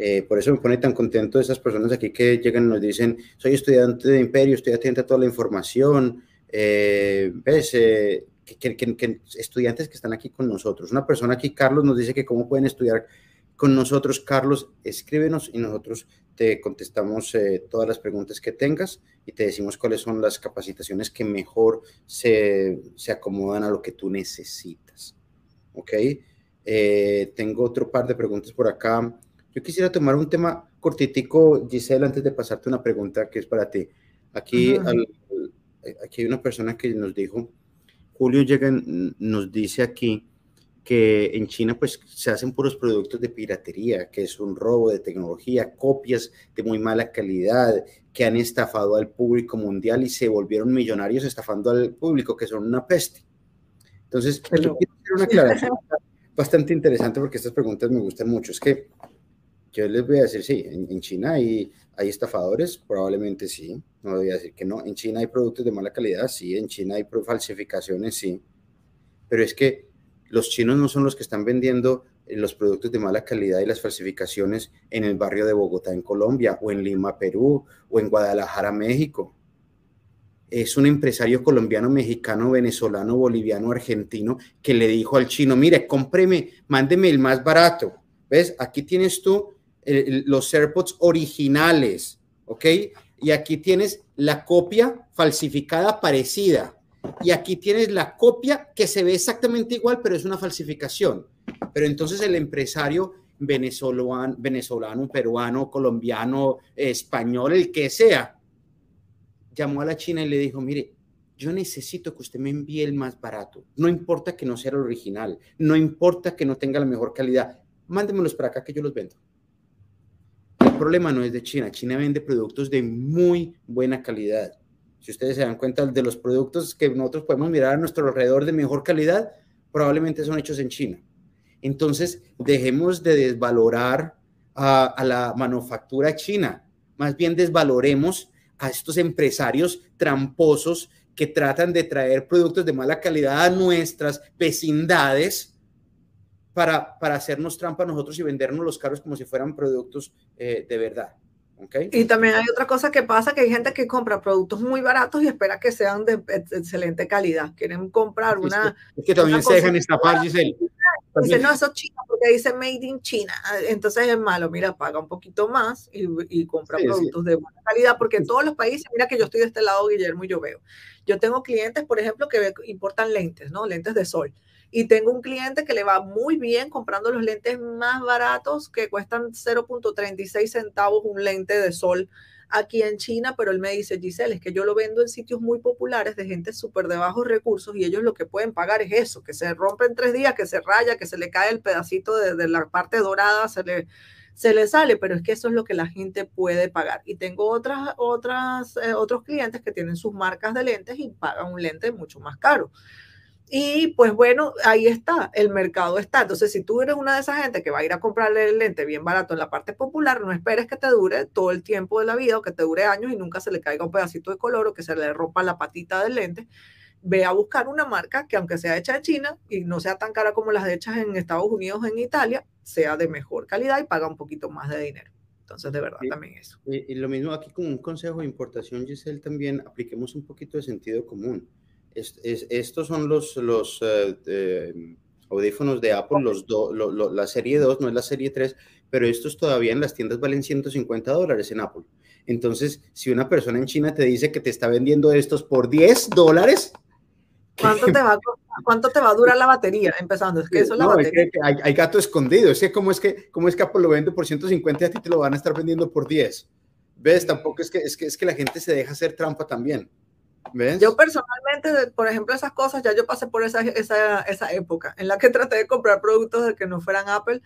Eh, por eso me pone tan contento esas personas aquí que llegan y nos dicen, soy estudiante de Imperio, estoy atento a toda la información. Eh, ¿Ves? Eh, que, estudiantes que están aquí con nosotros. Una persona aquí, Carlos, nos dice que cómo pueden estudiar con nosotros. Carlos, escríbenos y nosotros te contestamos todas las preguntas que tengas y te decimos cuáles son las capacitaciones que mejor se, se acomodan a lo que tú necesitas. ¿Ok? tengo otro par de preguntas por acá. Yo quisiera tomar un tema cortitico, Giselle, antes de pasarte una pregunta que es para ti. Aquí, aquí hay una persona que nos dijo, Julio llega, nos dice aquí que en China pues se hacen puros productos de piratería, que es un robo de tecnología, copias de muy mala calidad, que han estafado al público mundial y se volvieron millonarios estafando al público, que son una peste. Entonces, quiero hacer una aclaración bastante interesante porque estas preguntas me gustan mucho. Es que yo les voy a decir, sí, en, China hay, hay estafadores, probablemente sí, no voy a decir que no. En China hay productos de mala calidad, sí, en China hay falsificaciones, sí. Pero es que los chinos no son los que están vendiendo eh, los productos de mala calidad y las falsificaciones en el barrio de Bogotá, en Colombia, o en Lima, Perú, o en Guadalajara, México. Es un empresario colombiano, mexicano, venezolano, boliviano, argentino, que le dijo al chino, mire, cómpreme, mándeme el más barato. ¿Ves? Aquí tienes tú los AirPods originales, ¿ok? Y aquí tienes la copia falsificada parecida. Y aquí tienes la copia que se ve exactamente igual, pero es una falsificación. Pero entonces el empresario venezolano, venezolano peruano, colombiano, español, el que sea, llamó a la China y le dijo, mire, yo necesito que usted me envíe el más barato. No importa que no sea el original, no importa que no tenga la mejor calidad, mándemelos para acá que yo los vendo problema no es de China. China vende productos de muy buena calidad. Si ustedes se dan cuenta de los productos que nosotros podemos mirar a nuestro alrededor de mejor calidad, probablemente son hechos en China. Entonces, dejemos de desvalorar a, a la manufactura china. Más bien desvaloremos a estos empresarios tramposos que tratan de traer productos de mala calidad a nuestras vecindades para, para hacernos trampa a nosotros y vendernos los carros como si fueran productos eh, de verdad. ¿Okay? Y también hay otra cosa que pasa, que hay gente que compra productos muy baratos y espera que sean de excelente calidad. Quieren comprar una... Es que, también se dejan estafar, Giselle. Dice, no, eso es chino, porque dice Made in China. Entonces es malo, mira, paga un poquito más y, y compra productos de buena calidad, porque en todos los países, mira que yo estoy de este lado, Guillermo, y yo veo. Yo tengo clientes, por ejemplo, que importan lentes, ¿no? Lentes de sol. Y tengo un cliente que le va muy bien comprando los lentes más baratos que cuestan 0.36 centavos un lente de sol aquí en China, pero él me dice, Giselle, es que yo lo vendo en sitios muy populares de gente súper de bajos recursos y ellos lo que pueden pagar es eso, que se rompe en tres días, que se raya, que se le cae el pedacito de, la parte dorada, se le, se le sale, pero es que eso es lo que la gente puede pagar. Y tengo otras, otras, eh, otros clientes que tienen sus marcas de lentes y pagan un lente mucho más caro. Y pues bueno, ahí está, el mercado está. Entonces, si tú eres una de esas gente que va a ir a comprarle el lente bien barato en la parte popular, no esperes que te dure todo el tiempo de la vida o que te dure años y nunca se le caiga un pedacito de color o que se le rompa la patita del lente. Ve a buscar una marca que aunque sea hecha en China y no sea tan cara como las hechas en Estados Unidos o en Italia, sea de mejor calidad y paga un poquito más de dinero. Entonces, de verdad, también eso. Y, y, lo mismo aquí con un consejo de importación, Giselle, también apliquemos un poquito de sentido común estos son los, los eh, audífonos de Apple, los la serie 2, no es la serie 3, pero estos todavía en las tiendas valen 150 dólares en Apple. Entonces, si una persona en China te dice que te está vendiendo estos por 10 dólares, ¿Cuánto te, va a, ¿Cuánto te va a durar la batería? Empezando, es que eso es la batería. hay, gato escondido. Es que ¿cómo, es que, ¿Cómo es que Apple lo vende por 150 y a ti te lo van a estar vendiendo por 10? ¿Ves? Tampoco es que, es que, es que la gente se deja hacer trampa también. Yo personalmente, por ejemplo, esas cosas, ya yo pasé por esa, esa, esa época en la que traté de comprar productos de que no fueran Apple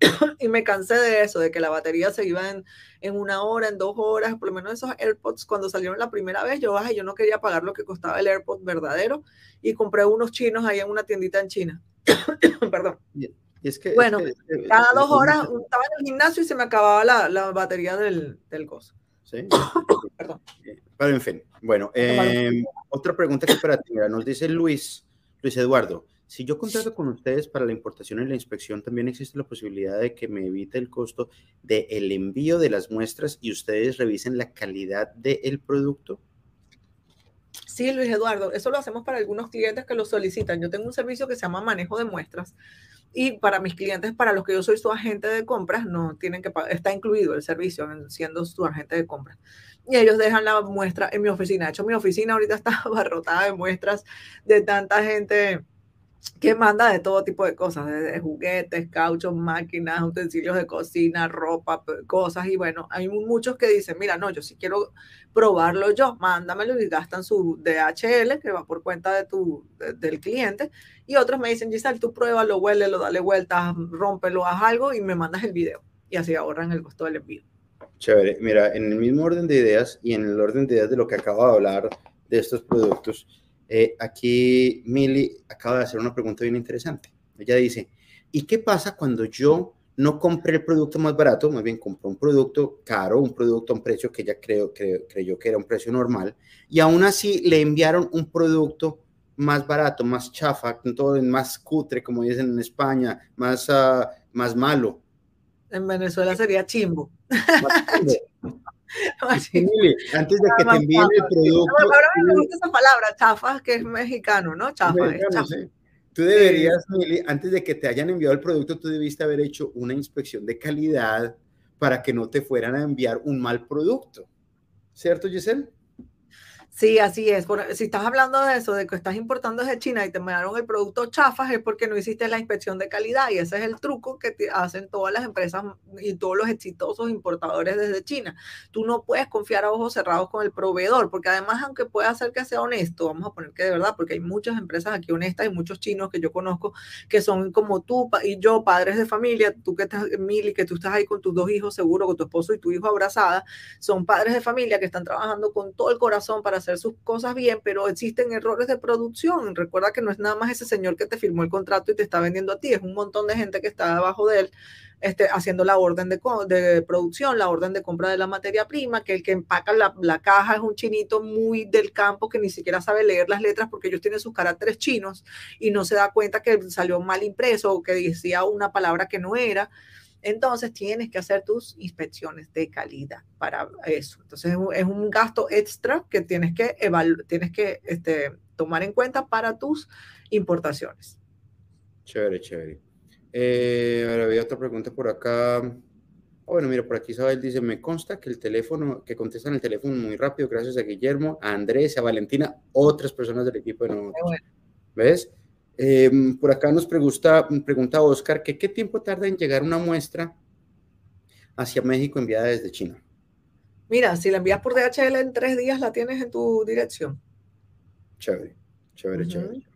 y me cansé de eso, de que la batería se iba en, en, una hora, en dos horas, por lo menos esos AirPods cuando salieron la primera vez, yo bajé, yo no quería pagar lo que costaba el AirPod verdadero y compré unos chinos ahí en una tiendita en China. Perdón. Y es que, bueno, cada dos horas estaba en el gimnasio y se me acababa la, la batería del, del gozo. Sí. Perdón. Pero en fin, bueno, em, otra pregunta que para ti, nos dice Luis, Luis Eduardo, Si yo contrato con ustedes para la importación y la inspección, también existe la posibilidad de que me evite el costo del el envío de las muestras y ustedes revisen la calidad del producto. Sí, Luis Eduardo, eso lo hacemos para algunos clientes que lo solicitan. Yo tengo un servicio que se llama manejo de muestras y para mis clientes, para los que yo soy su agente de compras, no tienen que pagar, está incluido el servicio siendo su agente de compras. Y ellos dejan la muestra en mi oficina. De hecho, mi oficina ahorita está abarrotada de muestras de tanta gente que manda de todo tipo de cosas, de juguetes, cauchos, máquinas, utensilios de cocina, ropa, cosas. Y bueno, hay muchos que dicen, mira, no, yo sí quiero probarlo yo, mándamelo y gastan su DHL, que va por cuenta de tu, del cliente. Y otros me dicen, Giselle, tú pruébalo, huélelo, dale vueltas, rómpelo, haz algo y me mandas el video. Y así ahorran el costo del envío. Chévere. Mira, en el mismo orden de ideas y en el orden de ideas de lo que acabo de hablar de estos productos, eh, aquí Mili acaba de hacer una pregunta bien interesante. Ella dice, ¿y qué pasa cuando yo no compré el producto más barato, más bien compré un producto caro, un producto a un precio que ella creo, creyó que era un precio normal, y aún así le enviaron un producto más barato, más chafa, todo más cutre, como dicen en España, más, uh, más malo. En Venezuela sería chimbo. antes de que te envíen el producto. Ahora me gusta esa palabra, chafa, que es mexicano, ¿no? Chafa. Tú deberías, Mili, antes de que te hayan enviado el producto, tú debiste haber hecho una inspección de calidad para que no te fueran a enviar un mal producto. ¿Cierto, Giselle? Sí, así es. si estás hablando de eso, de que estás importando desde China y te mandaron el producto chafas, es porque no hiciste la inspección de calidad y ese es el truco que hacen todas las empresas y todos los exitosos importadores desde China. Tú no puedes confiar a ojos cerrados con el proveedor, porque además, aunque pueda ser que sea honesto, vamos a poner que de verdad, porque hay muchas empresas aquí honestas y muchos chinos que yo conozco que son como tú y yo, padres de familia, tú que estás, Mili, que tú estás ahí con tus dos hijos seguro, con tu esposo y tu hijo abrazada, son padres de familia que están trabajando con todo el corazón para hacer sus cosas bien, pero existen errores de producción. Recuerda que no es nada más ese señor que te firmó el contrato y te está vendiendo a ti, es un montón de gente que está debajo de él este, haciendo la orden de, de, producción, la orden de compra de la materia prima, que el que empaca la, la, caja es un chinito muy del campo que ni siquiera sabe leer las letras porque ellos tienen sus caracteres chinos y no se da cuenta que salió mal impreso o que decía una palabra que no era. Entonces tienes que hacer tus inspecciones de calidad para eso. Entonces es un gasto extra que tienes que, tienes que este, tomar en cuenta para tus importaciones. Chévere, chévere. Eh, ahora había otra pregunta por acá. Ah, bueno, mira, por aquí Isabel dice, me consta que el teléfono, que contestan el teléfono muy rápido, gracias a Guillermo, a Andrés, a Valentina, otras personas del equipo de nosotros. ¿Ves? Em, por acá nos pregunta, pregunta Oscar que qué tiempo tarda en llegar una muestra hacia México enviada desde China. Mira, si la envías por DHL en tres días, la tienes en tu dirección. Chévere, chévere, chévere.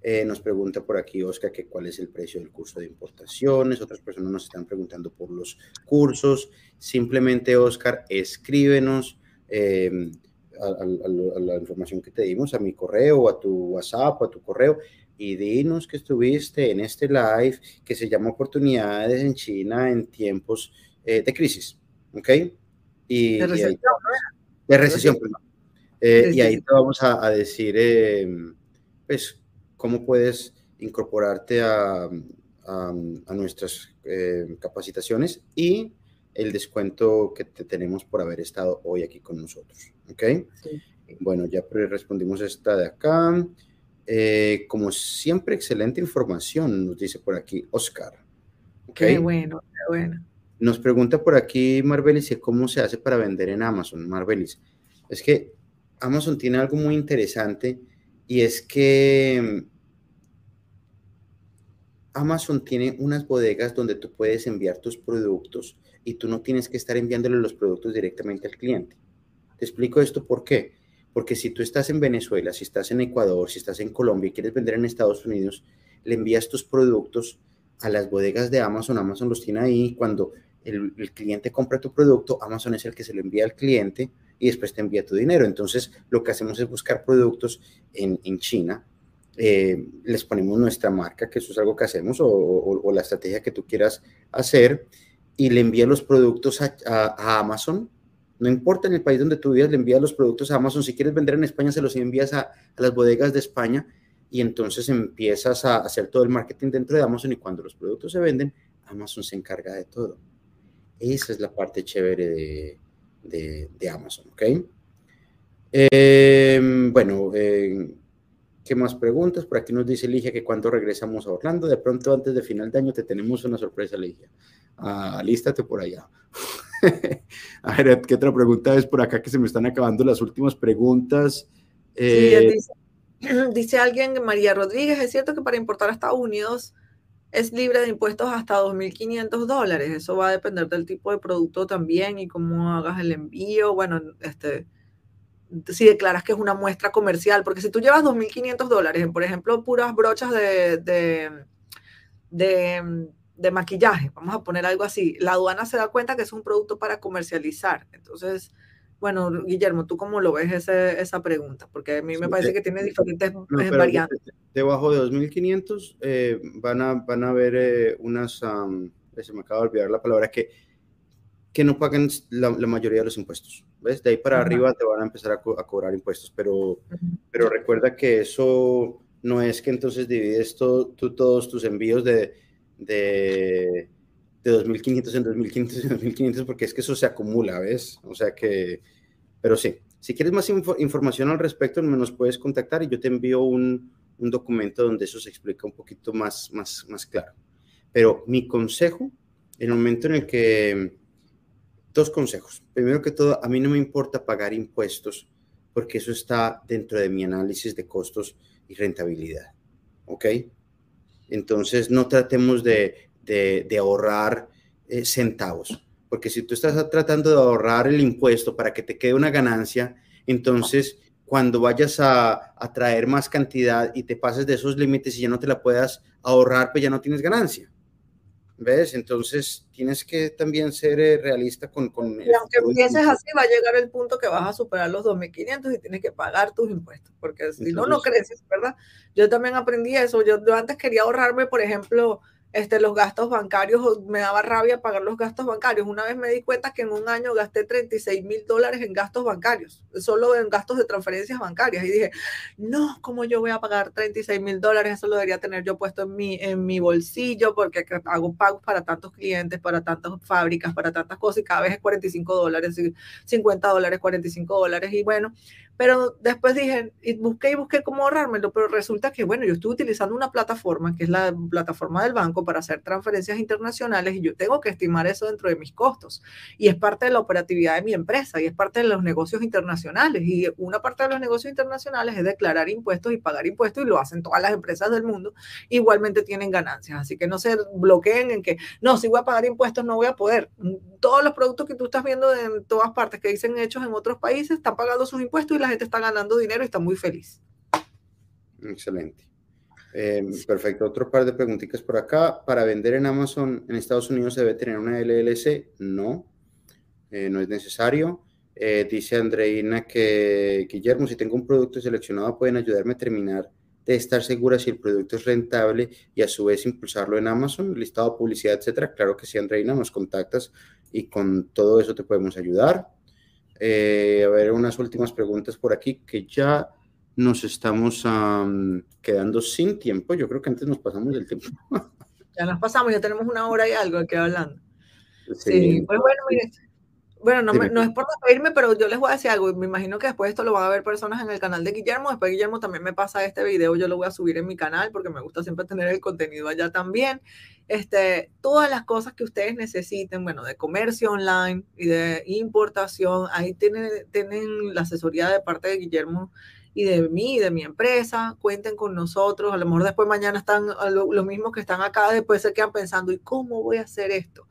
Eh, nos pregunta por aquí Oscar que cuál es el precio del curso de importaciones. Otras personas nos están preguntando por los cursos. Simplemente, Oscar, escríbenos em, a, la información que te dimos, a mi correo, a tu WhatsApp, a tu correo y dinos que estuviste en este live que se llama Oportunidades en China en tiempos eh, de crisis, ¿ok? Y, de recesión, De recesión, perdón. Eh, y ahí te vamos a, decir, eh, pues, cómo puedes incorporarte a, a, nuestras capacitaciones y el descuento que te tenemos por haber estado hoy aquí con nosotros, ¿ok? Bueno, ya respondimos esta de acá. Eh, como siempre, excelente información, nos dice por aquí Oscar. Qué bueno, qué bueno. Nos pregunta por aquí Marbelis cómo se hace para vender en Amazon. Marbelis, es que Amazon tiene algo muy interesante y es que mm, Amazon tiene unas bodegas donde tú puedes enviar tus productos y tú no tienes que estar enviándole los productos directamente al cliente. Te explico esto por qué porque si tú estás en Venezuela, si estás en Ecuador, si estás en Colombia y quieres vender en Estados Unidos, le envías tus productos a las bodegas de Amazon. Amazon los tiene ahí. Cuando el, cliente compra tu producto, Amazon es el que se lo envía al cliente y después te envía tu dinero. Entonces, lo que hacemos es buscar productos en, China. Eh, les ponemos nuestra marca, que eso es algo que hacemos, o, la estrategia que tú quieras hacer, y le envía los productos a Amazon no importa en el país donde tú vivas, le envías los productos a Amazon. Si quieres vender en España, se los envías a, las bodegas de España y entonces empiezas a hacer todo el marketing dentro de Amazon y cuando los productos se venden, Amazon se encarga de todo. Esa es la parte chévere de, Amazon, ¿ok? Em, bueno, eh, ¿qué más preguntas? Por aquí nos dice Ligia que cuando regresamos a Orlando, de pronto antes de final de año te tenemos una sorpresa, Ligia. Ah, lístate por allá. a ver, ¿qué otra pregunta es por acá que se me están acabando las últimas preguntas? Eh, dice, alguien, María Rodríguez, es cierto que para importar a Estados Unidos es libre de impuestos hasta 2.500 dólares. Eso va a depender del tipo de producto también y cómo hagas el envío. Bueno, este, si declaras que es una muestra comercial, porque si tú llevas 2.500 dólares por ejemplo, puras brochas de, de, de, de, maquillaje, vamos a poner algo así, la aduana se da cuenta que es un producto para comercializar. Entonces, bueno, Guillermo, ¿tú cómo lo ves esa pregunta? Porque a mí me parece que tiene diferentes eh, variantes. Debajo de 2.500 eh, van, a, van a haber eh, unas, se me acaba de olvidar la palabra, que, que no pagan la, mayoría de los impuestos. ¿Ves? De ahí para arriba te van a empezar a, cobrar impuestos, pero, pero recuerda que eso no es que entonces divides todo, tú todos tus envíos de, de de 2.500 en 2.500 en 2.500 porque es que eso se acumula, ¿ves? O sea que, pero sí, si quieres más información al respecto, nos puedes contactar y yo te envío un, un, documento donde eso se explica un poquito más, más, más claro. Pero mi consejo, en el momento en el que, dos consejos. Primero que todo, a mí no me importa pagar impuestos porque eso está dentro de mi análisis de costos y rentabilidad. ¿Ok? Entonces, no tratemos de de, ahorrar eh, centavos. Porque si tú estás tratando de ahorrar el impuesto para que te quede una ganancia, entonces cuando vayas a, traer más cantidad y te pases de esos límites y ya no te la puedas ahorrar, pues ya no tienes ganancia. ¿Ves? Entonces tienes que también ser eh, realista con... con y aunque empieces así, va a llegar el punto que vas a superar los 2.500 y tienes que pagar tus impuestos, porque si no, no creces, ¿verdad? Yo también aprendí eso. yo antes quería ahorrarme, por ejemplo, este, los gastos bancarios, me daba rabia pagar los gastos bancarios. Una vez me di cuenta que en un año gasté 36 mil dólares en gastos bancarios, solo en gastos de transferencias bancarias. Y dije, no, ¿cómo yo voy a pagar 36 mil dólares? Eso lo debería tener yo puesto en mi, en mi bolsillo porque hago pagos para tantos clientes, para tantas fábricas, para tantas cosas y cada vez es 45 dólares, 50 dólares, 45 dólares. Y bueno, pero después dije, y busqué y busqué cómo ahorrármelo, pero resulta que, bueno, yo estoy utilizando una plataforma, que es la plataforma del banco, para hacer transferencias internacionales y yo tengo que estimar eso dentro de mis costos. Y es parte de la operatividad de mi empresa y es parte de los negocios internacionales. Y una parte de los negocios internacionales es declarar impuestos y pagar impuestos y lo hacen todas las empresas del mundo. Igualmente tienen ganancias. Así que no se bloqueen en que, no, si voy a pagar impuestos no voy a poder. Todos los productos que tú estás viendo en todas partes que dicen hechos en otros países están pagando sus impuestos y gente está ganando dinero y está muy feliz. Excelente. Eh, perfecto. Otro par de preguntitas por acá. ¿Para vender en Amazon en Estados Unidos se debe tener una LLC? No, eh, no es necesario. Eh, dice Andreina que, Guillermo, si tengo un producto seleccionado, pueden ayudarme a terminar de estar segura si el producto es rentable y a su vez impulsarlo en Amazon, listado publicidad, etcétera. Claro que sí, Andreina, nos contactas y con todo eso te podemos ayudar. Eh, a ver, unas últimas preguntas por aquí que ya nos estamos quedando sin tiempo. Yo creo que antes nos pasamos del tiempo. ya nos pasamos, ya tenemos una hora y algo que hablando. Sí, pues bueno, mire, bueno, no, no, es por despedirme, pero yo les voy a decir algo. Me imagino que después esto lo van a ver personas en el canal de Guillermo. Después Guillermo también me pasa este video, yo lo voy a subir en mi canal porque me gusta siempre tener el contenido allá también. Este, todas las cosas que ustedes necesiten, bueno, de comercio online y de importación, ahí tienen, tienen la asesoría de parte de Guillermo y de mí, y de mi empresa, cuenten con nosotros, a lo mejor después mañana están los mismos que están acá, después se quedan pensando, ¿y cómo voy a hacer esto?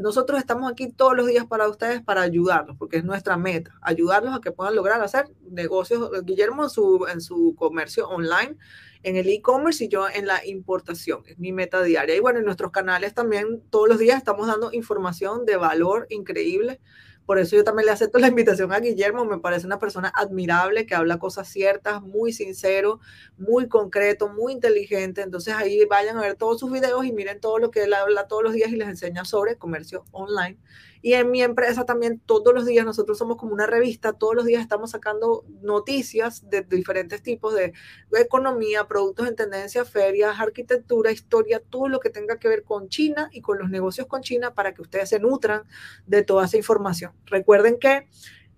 Nosotros estamos aquí todos los días para ustedes para ayudarlos, porque es nuestra meta, ayudarlos a que puedan lograr hacer negocios, Guillermo en su, en su comercio online, en el e-commerce y yo en la importación, es mi meta diaria. Y bueno, en nuestros canales también todos los días estamos dando información de valor increíble por eso yo también le acepto la invitación a Guillermo, me parece una persona admirable que habla cosas ciertas, muy sincero, muy concreto, muy inteligente. Entonces ahí vayan a ver todos sus videos y miren todo lo que él habla todos los días y les enseña sobre comercio online. Y en mi empresa también todos los días, nosotros somos como una revista, todos los días estamos sacando noticias de diferentes tipos de, economía, productos en tendencia, ferias, arquitectura, historia, todo lo que tenga que ver con China y con los negocios con China para que ustedes se nutran de toda esa información. Recuerden que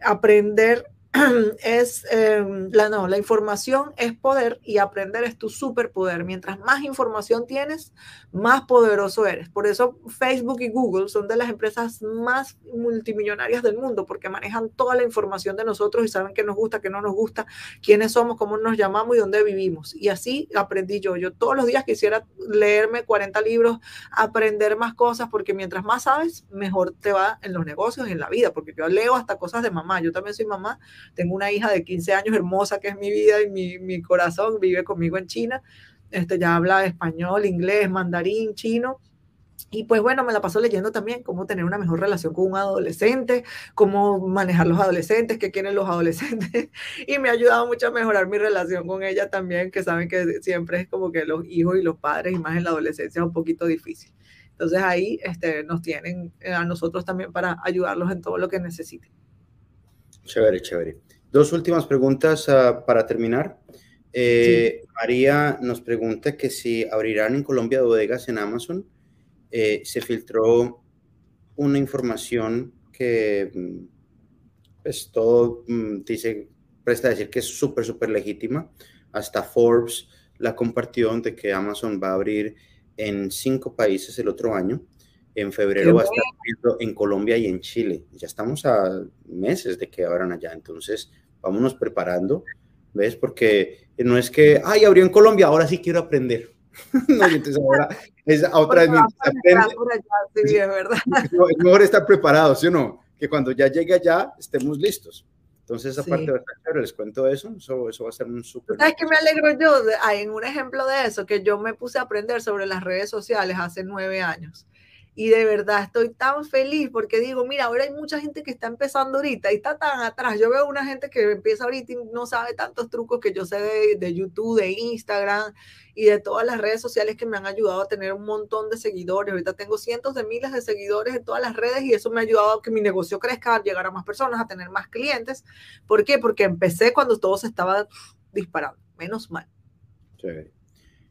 aprender es em, la no, la información es poder y aprender es tu superpoder. Mientras más información tienes, más poderoso eres. Por eso Facebook y Google son de las empresas más multimillonarias del mundo porque manejan toda la información de nosotros y saben qué nos gusta, qué no nos gusta, quiénes somos, cómo nos llamamos y dónde vivimos. Y así aprendí yo. Yo todos los días quisiera leerme 40 libros, aprender más cosas porque mientras más sabes, mejor te va en los negocios y en la vida, porque yo leo hasta cosas de mamá. Yo también soy mamá tengo una hija de 15 años hermosa que es mi vida y mi, mi corazón, vive conmigo en China. Este, ya habla español, inglés, mandarín, chino. Y pues bueno, me la paso leyendo también cómo tener una mejor relación con un adolescente, cómo manejar los adolescentes, qué quieren los adolescentes. Y me ha ayudado mucho a mejorar mi relación con ella también, que saben que siempre es como que los hijos y los padres, y más en la adolescencia, es un poquito difícil. Entonces ahí este, nos tienen eh, a nosotros también para ayudarlos en todo lo que necesiten. Chévere, chévere. Dos últimas preguntas uh, para terminar. Eh, María nos pregunta que si abrirán en Colombia bodegas en Amazon. Eh, se filtró una información que mm, pues todo mm, dice, presta a decir que es súper, súper legítima. Hasta Forbes la compartió de que Amazon va a abrir en cinco países el otro año. En febrero va a estar en Colombia y en Chile. Ya estamos a meses de que abran allá. Entonces, vámonos preparando, ¿ves? Porque no es que, ay, abrió en Colombia, ahora sí quiero aprender. no, entonces ahora es otra vez Sí, es verdad. Es mejor estar preparado, ¿sí o no? Que cuando ya llegue allá estemos listos. Entonces, esa parte de les cuento eso, eso, eso va a ser un súper... ¿Sabes que me alegro yo? en un ejemplo de eso, que yo me puse a aprender sobre las redes sociales hace nueve años y de verdad estoy tan feliz porque digo, mira, ahora hay mucha gente que está empezando ahorita y está tan atrás. Yo veo una gente que empieza ahorita y no sabe tantos trucos que yo sé de, YouTube, de Instagram y de todas las redes sociales que me han ayudado a tener un montón de seguidores. Ahorita tengo cientos de miles de seguidores en todas las redes y eso me ha ayudado a que mi negocio crezca, a llegar a más personas, a tener más clientes. ¿Por qué? Porque empecé cuando todo se estaba disparando. Menos mal. Sí.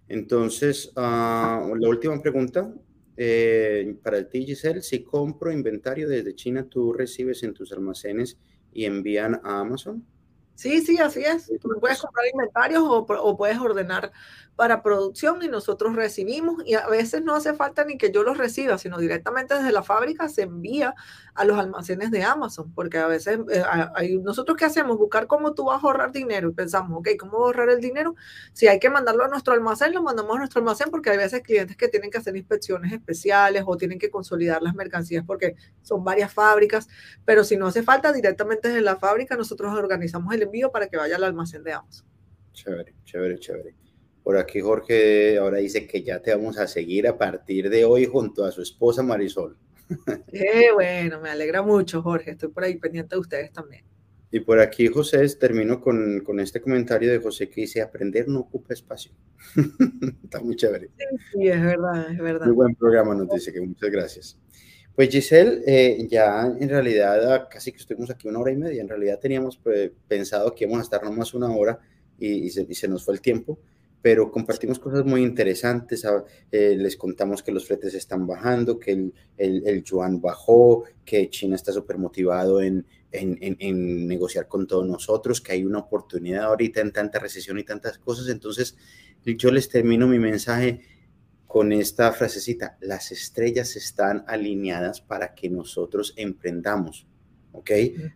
Entonces, uh, la última pregunta eh, para el ti, Giselle, si compro inventario desde China, ¿tú recibes en tus almacenes y envían a Amazon? Sí, sí, así es. Tú puedes comprar inventarios o, o, puedes ordenar para producción y nosotros recibimos y a veces no hace falta ni que yo los reciba, sino directamente desde la fábrica se envía a los almacenes de Amazon, porque a veces eh, nosotros qué hacemos, buscar cómo tú vas a ahorrar dinero y pensamos, ok, ¿cómo ahorrar el dinero? Si hay que mandarlo a nuestro almacén, lo mandamos a nuestro almacén porque hay veces clientes que tienen que hacer inspecciones especiales o tienen que consolidar las mercancías porque son varias fábricas, pero si no hace falta directamente desde la fábrica, nosotros organizamos el envío para que vaya al almacén de Amazon. Chévere, chévere, chévere. Por aquí Jorge ahora dice que ya te vamos a seguir a partir de hoy junto a su esposa Marisol. Qué bueno, me alegra mucho Jorge, estoy por ahí pendiente de ustedes también. Y por aquí José, termino con, con este comentario de José que dice, aprender no ocupa espacio. Está muy chévere. Sí, es verdad, es verdad. Muy buen programa nos dice que muchas gracias. Pues Giselle, eh, ya en realidad casi que estuvimos aquí una hora y media, en realidad teníamos pues, pensado que íbamos a estar nomás una hora y, se, y se nos fue el tiempo pero compartimos cosas muy interesantes. Ah, eh, les contamos que los fletes están bajando, que el, el, yuan bajó, que China está súper motivado en, en, en, negociar con todos nosotros, que hay una oportunidad ahorita en tanta recesión y tantas cosas. Entonces, yo les termino mi mensaje con esta frasecita, las estrellas están alineadas para que nosotros emprendamos. ¿Ok?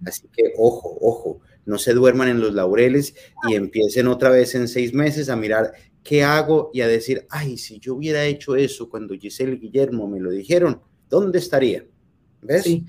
Así que ojo, ojo no se duerman en los laureles y empiecen otra vez en seis meses a mirar qué hago y a decir, ay, si yo hubiera hecho eso cuando Giselle y Guillermo me lo dijeron, ¿dónde estaría? ¿Ves? Sí.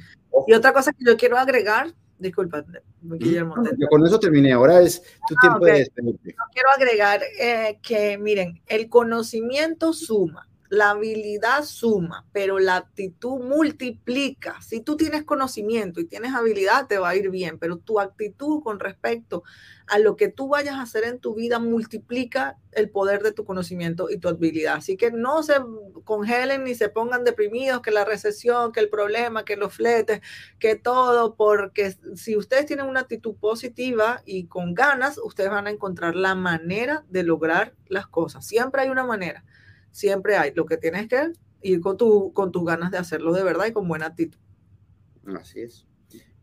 Y otra cosa que yo quiero agregar, disculpa, Guillermo. yo con eso terminé, ahora es tu ah, tiempo de despedirte. quiero agregar eh, que, miren, el conocimiento suma la habilidad suma, pero la actitud multiplica. Si tú tienes conocimiento y tienes habilidad, te va a ir bien, pero tu actitud con respecto a lo que tú vayas a hacer en tu vida multiplica el poder de tu conocimiento y tu habilidad. Así que no se congelen ni se pongan deprimidos que la recesión, que el problema, que los fletes, que todo, porque si ustedes tienen una actitud positiva y con ganas, ustedes van a encontrar la manera de lograr las cosas. Siempre hay una manera siempre hay. Lo que tienes que ir con, tu, con tus ganas de hacerlo de verdad y con buena actitud. Así es.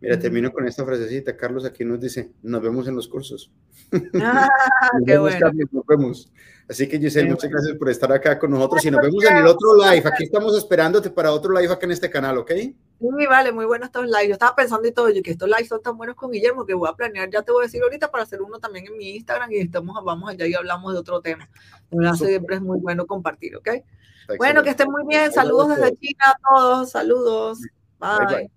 Mira, termino con esta frasecita. Carlos aquí nos dice, nos vemos en los cursos. Ah, qué bueno. nos vemos. Así que Giselle, muchas gracias por estar acá con nosotros y nos vemos en el otro live. Aquí estamos esperándote para otro live acá en este canal, ¿ok? Sí, vale, muy buenos estos lives. Yo estaba pensando y todo, yo que estos lives son tan buenos con Guillermo que voy a planear, ya te voy a decir ahorita para hacer uno también en mi Instagram y estamos, vamos allá y hablamos de otro tema. Siempre es muy bueno compartir, ¿ok? Bueno, que estén muy bien. Saludos desde China a todos. Saludos. bye.